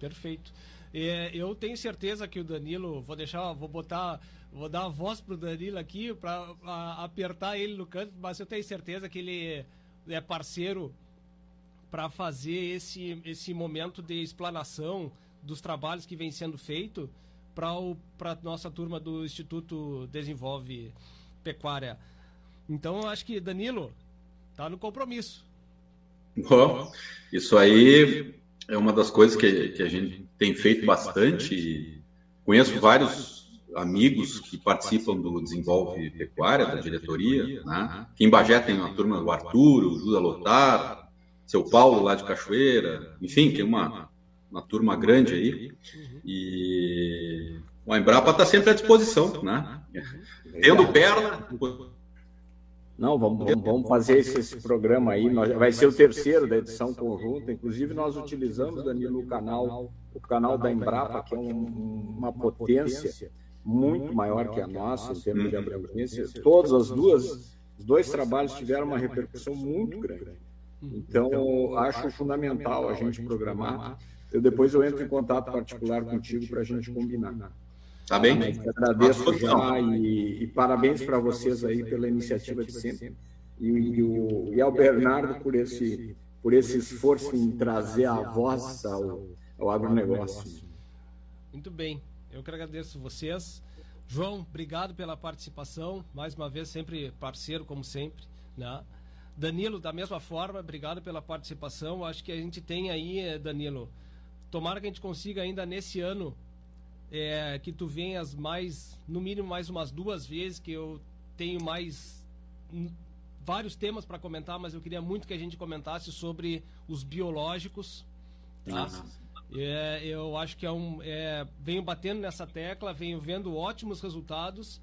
Perfeito. É, eu tenho certeza que o Danilo, vou deixar, vou botar Vou dar a voz pro Danilo aqui para apertar ele no canto, mas eu tenho certeza que ele é parceiro para fazer esse, esse momento de explanação dos trabalhos que vem sendo feito para a nossa turma do Instituto Desenvolve Pecuária. Então, acho que Danilo tá no compromisso. Bom, isso aí é uma das coisas que, que a gente tem feito bastante. Conheço vários amigos que participam do Desenvolve Pecuária, da diretoria. Né? Aqui em Bagé tem uma turma do Arthur, o Juda Lotar, seu Paulo lá de Cachoeira, enfim, tem uma, uma turma grande aí. E o Embrapa está sempre à disposição, né? Tendo perna. Não, vamos, vamos fazer esse, esse programa aí. Nós, vai ser o terceiro da edição conjunta. Inclusive, nós utilizamos, Danilo, o canal, o canal da Embrapa, que é um, uma potência muito maior que a nossa em termos de abrangência. Todas as duas, os dois trabalhos tiveram uma repercussão muito grande. Então, acho fundamental a gente programar. Eu depois eu entro em contato particular contigo para a gente combinar. Tá bem? agradeço já e, e parabéns para vocês aí pela iniciativa de sempre. E, e, o, e ao Bernardo por esse, por esse esforço em trazer a voz ao, ao agronegócio. Muito bem. Eu que agradeço vocês. João, obrigado pela participação. Mais uma vez, sempre parceiro, como sempre. Né? Danilo, da mesma forma, obrigado pela participação. Acho que a gente tem aí, eh, Danilo, tomara que a gente consiga ainda nesse ano é, que tu venhas mais, no mínimo mais umas duas vezes, que eu tenho mais vários temas para comentar, mas eu queria muito que a gente comentasse sobre os biológicos. Tá? É, eu acho que é um. É, venho batendo nessa tecla, venho vendo ótimos resultados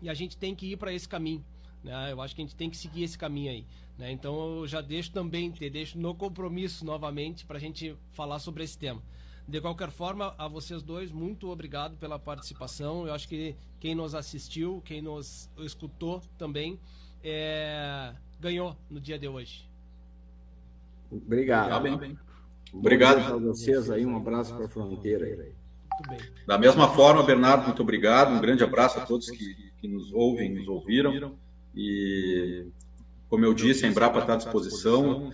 e a gente tem que ir para esse caminho. Né? Eu acho que a gente tem que seguir esse caminho aí. Né? Então eu já deixo também, te deixo no compromisso novamente para a gente falar sobre esse tema. De qualquer forma, a vocês dois, muito obrigado pela participação. Eu acho que quem nos assistiu, quem nos escutou também, é, ganhou no dia de hoje. Obrigado. Bem. Obrigado. para vocês aí, um abraço para a fronteira. Aí. Da mesma forma, Bernardo, muito obrigado. Um grande abraço a todos que, que nos ouvem, nos ouviram. E, como eu disse, a Embrapa está à disposição.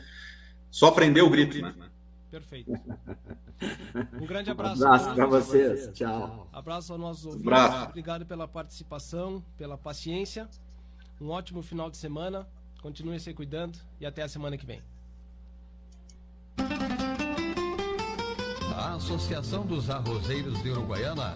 Só prender o grito, né? Perfeito. Um grande abraço. Um abraço para vocês. Tchau. Abraço aos nossos ouvintes. Abraço. Obrigado pela participação, pela paciência. Um ótimo final de semana. Continue se cuidando e até a semana que vem. A Associação dos Arrozeiros de Uruguaiana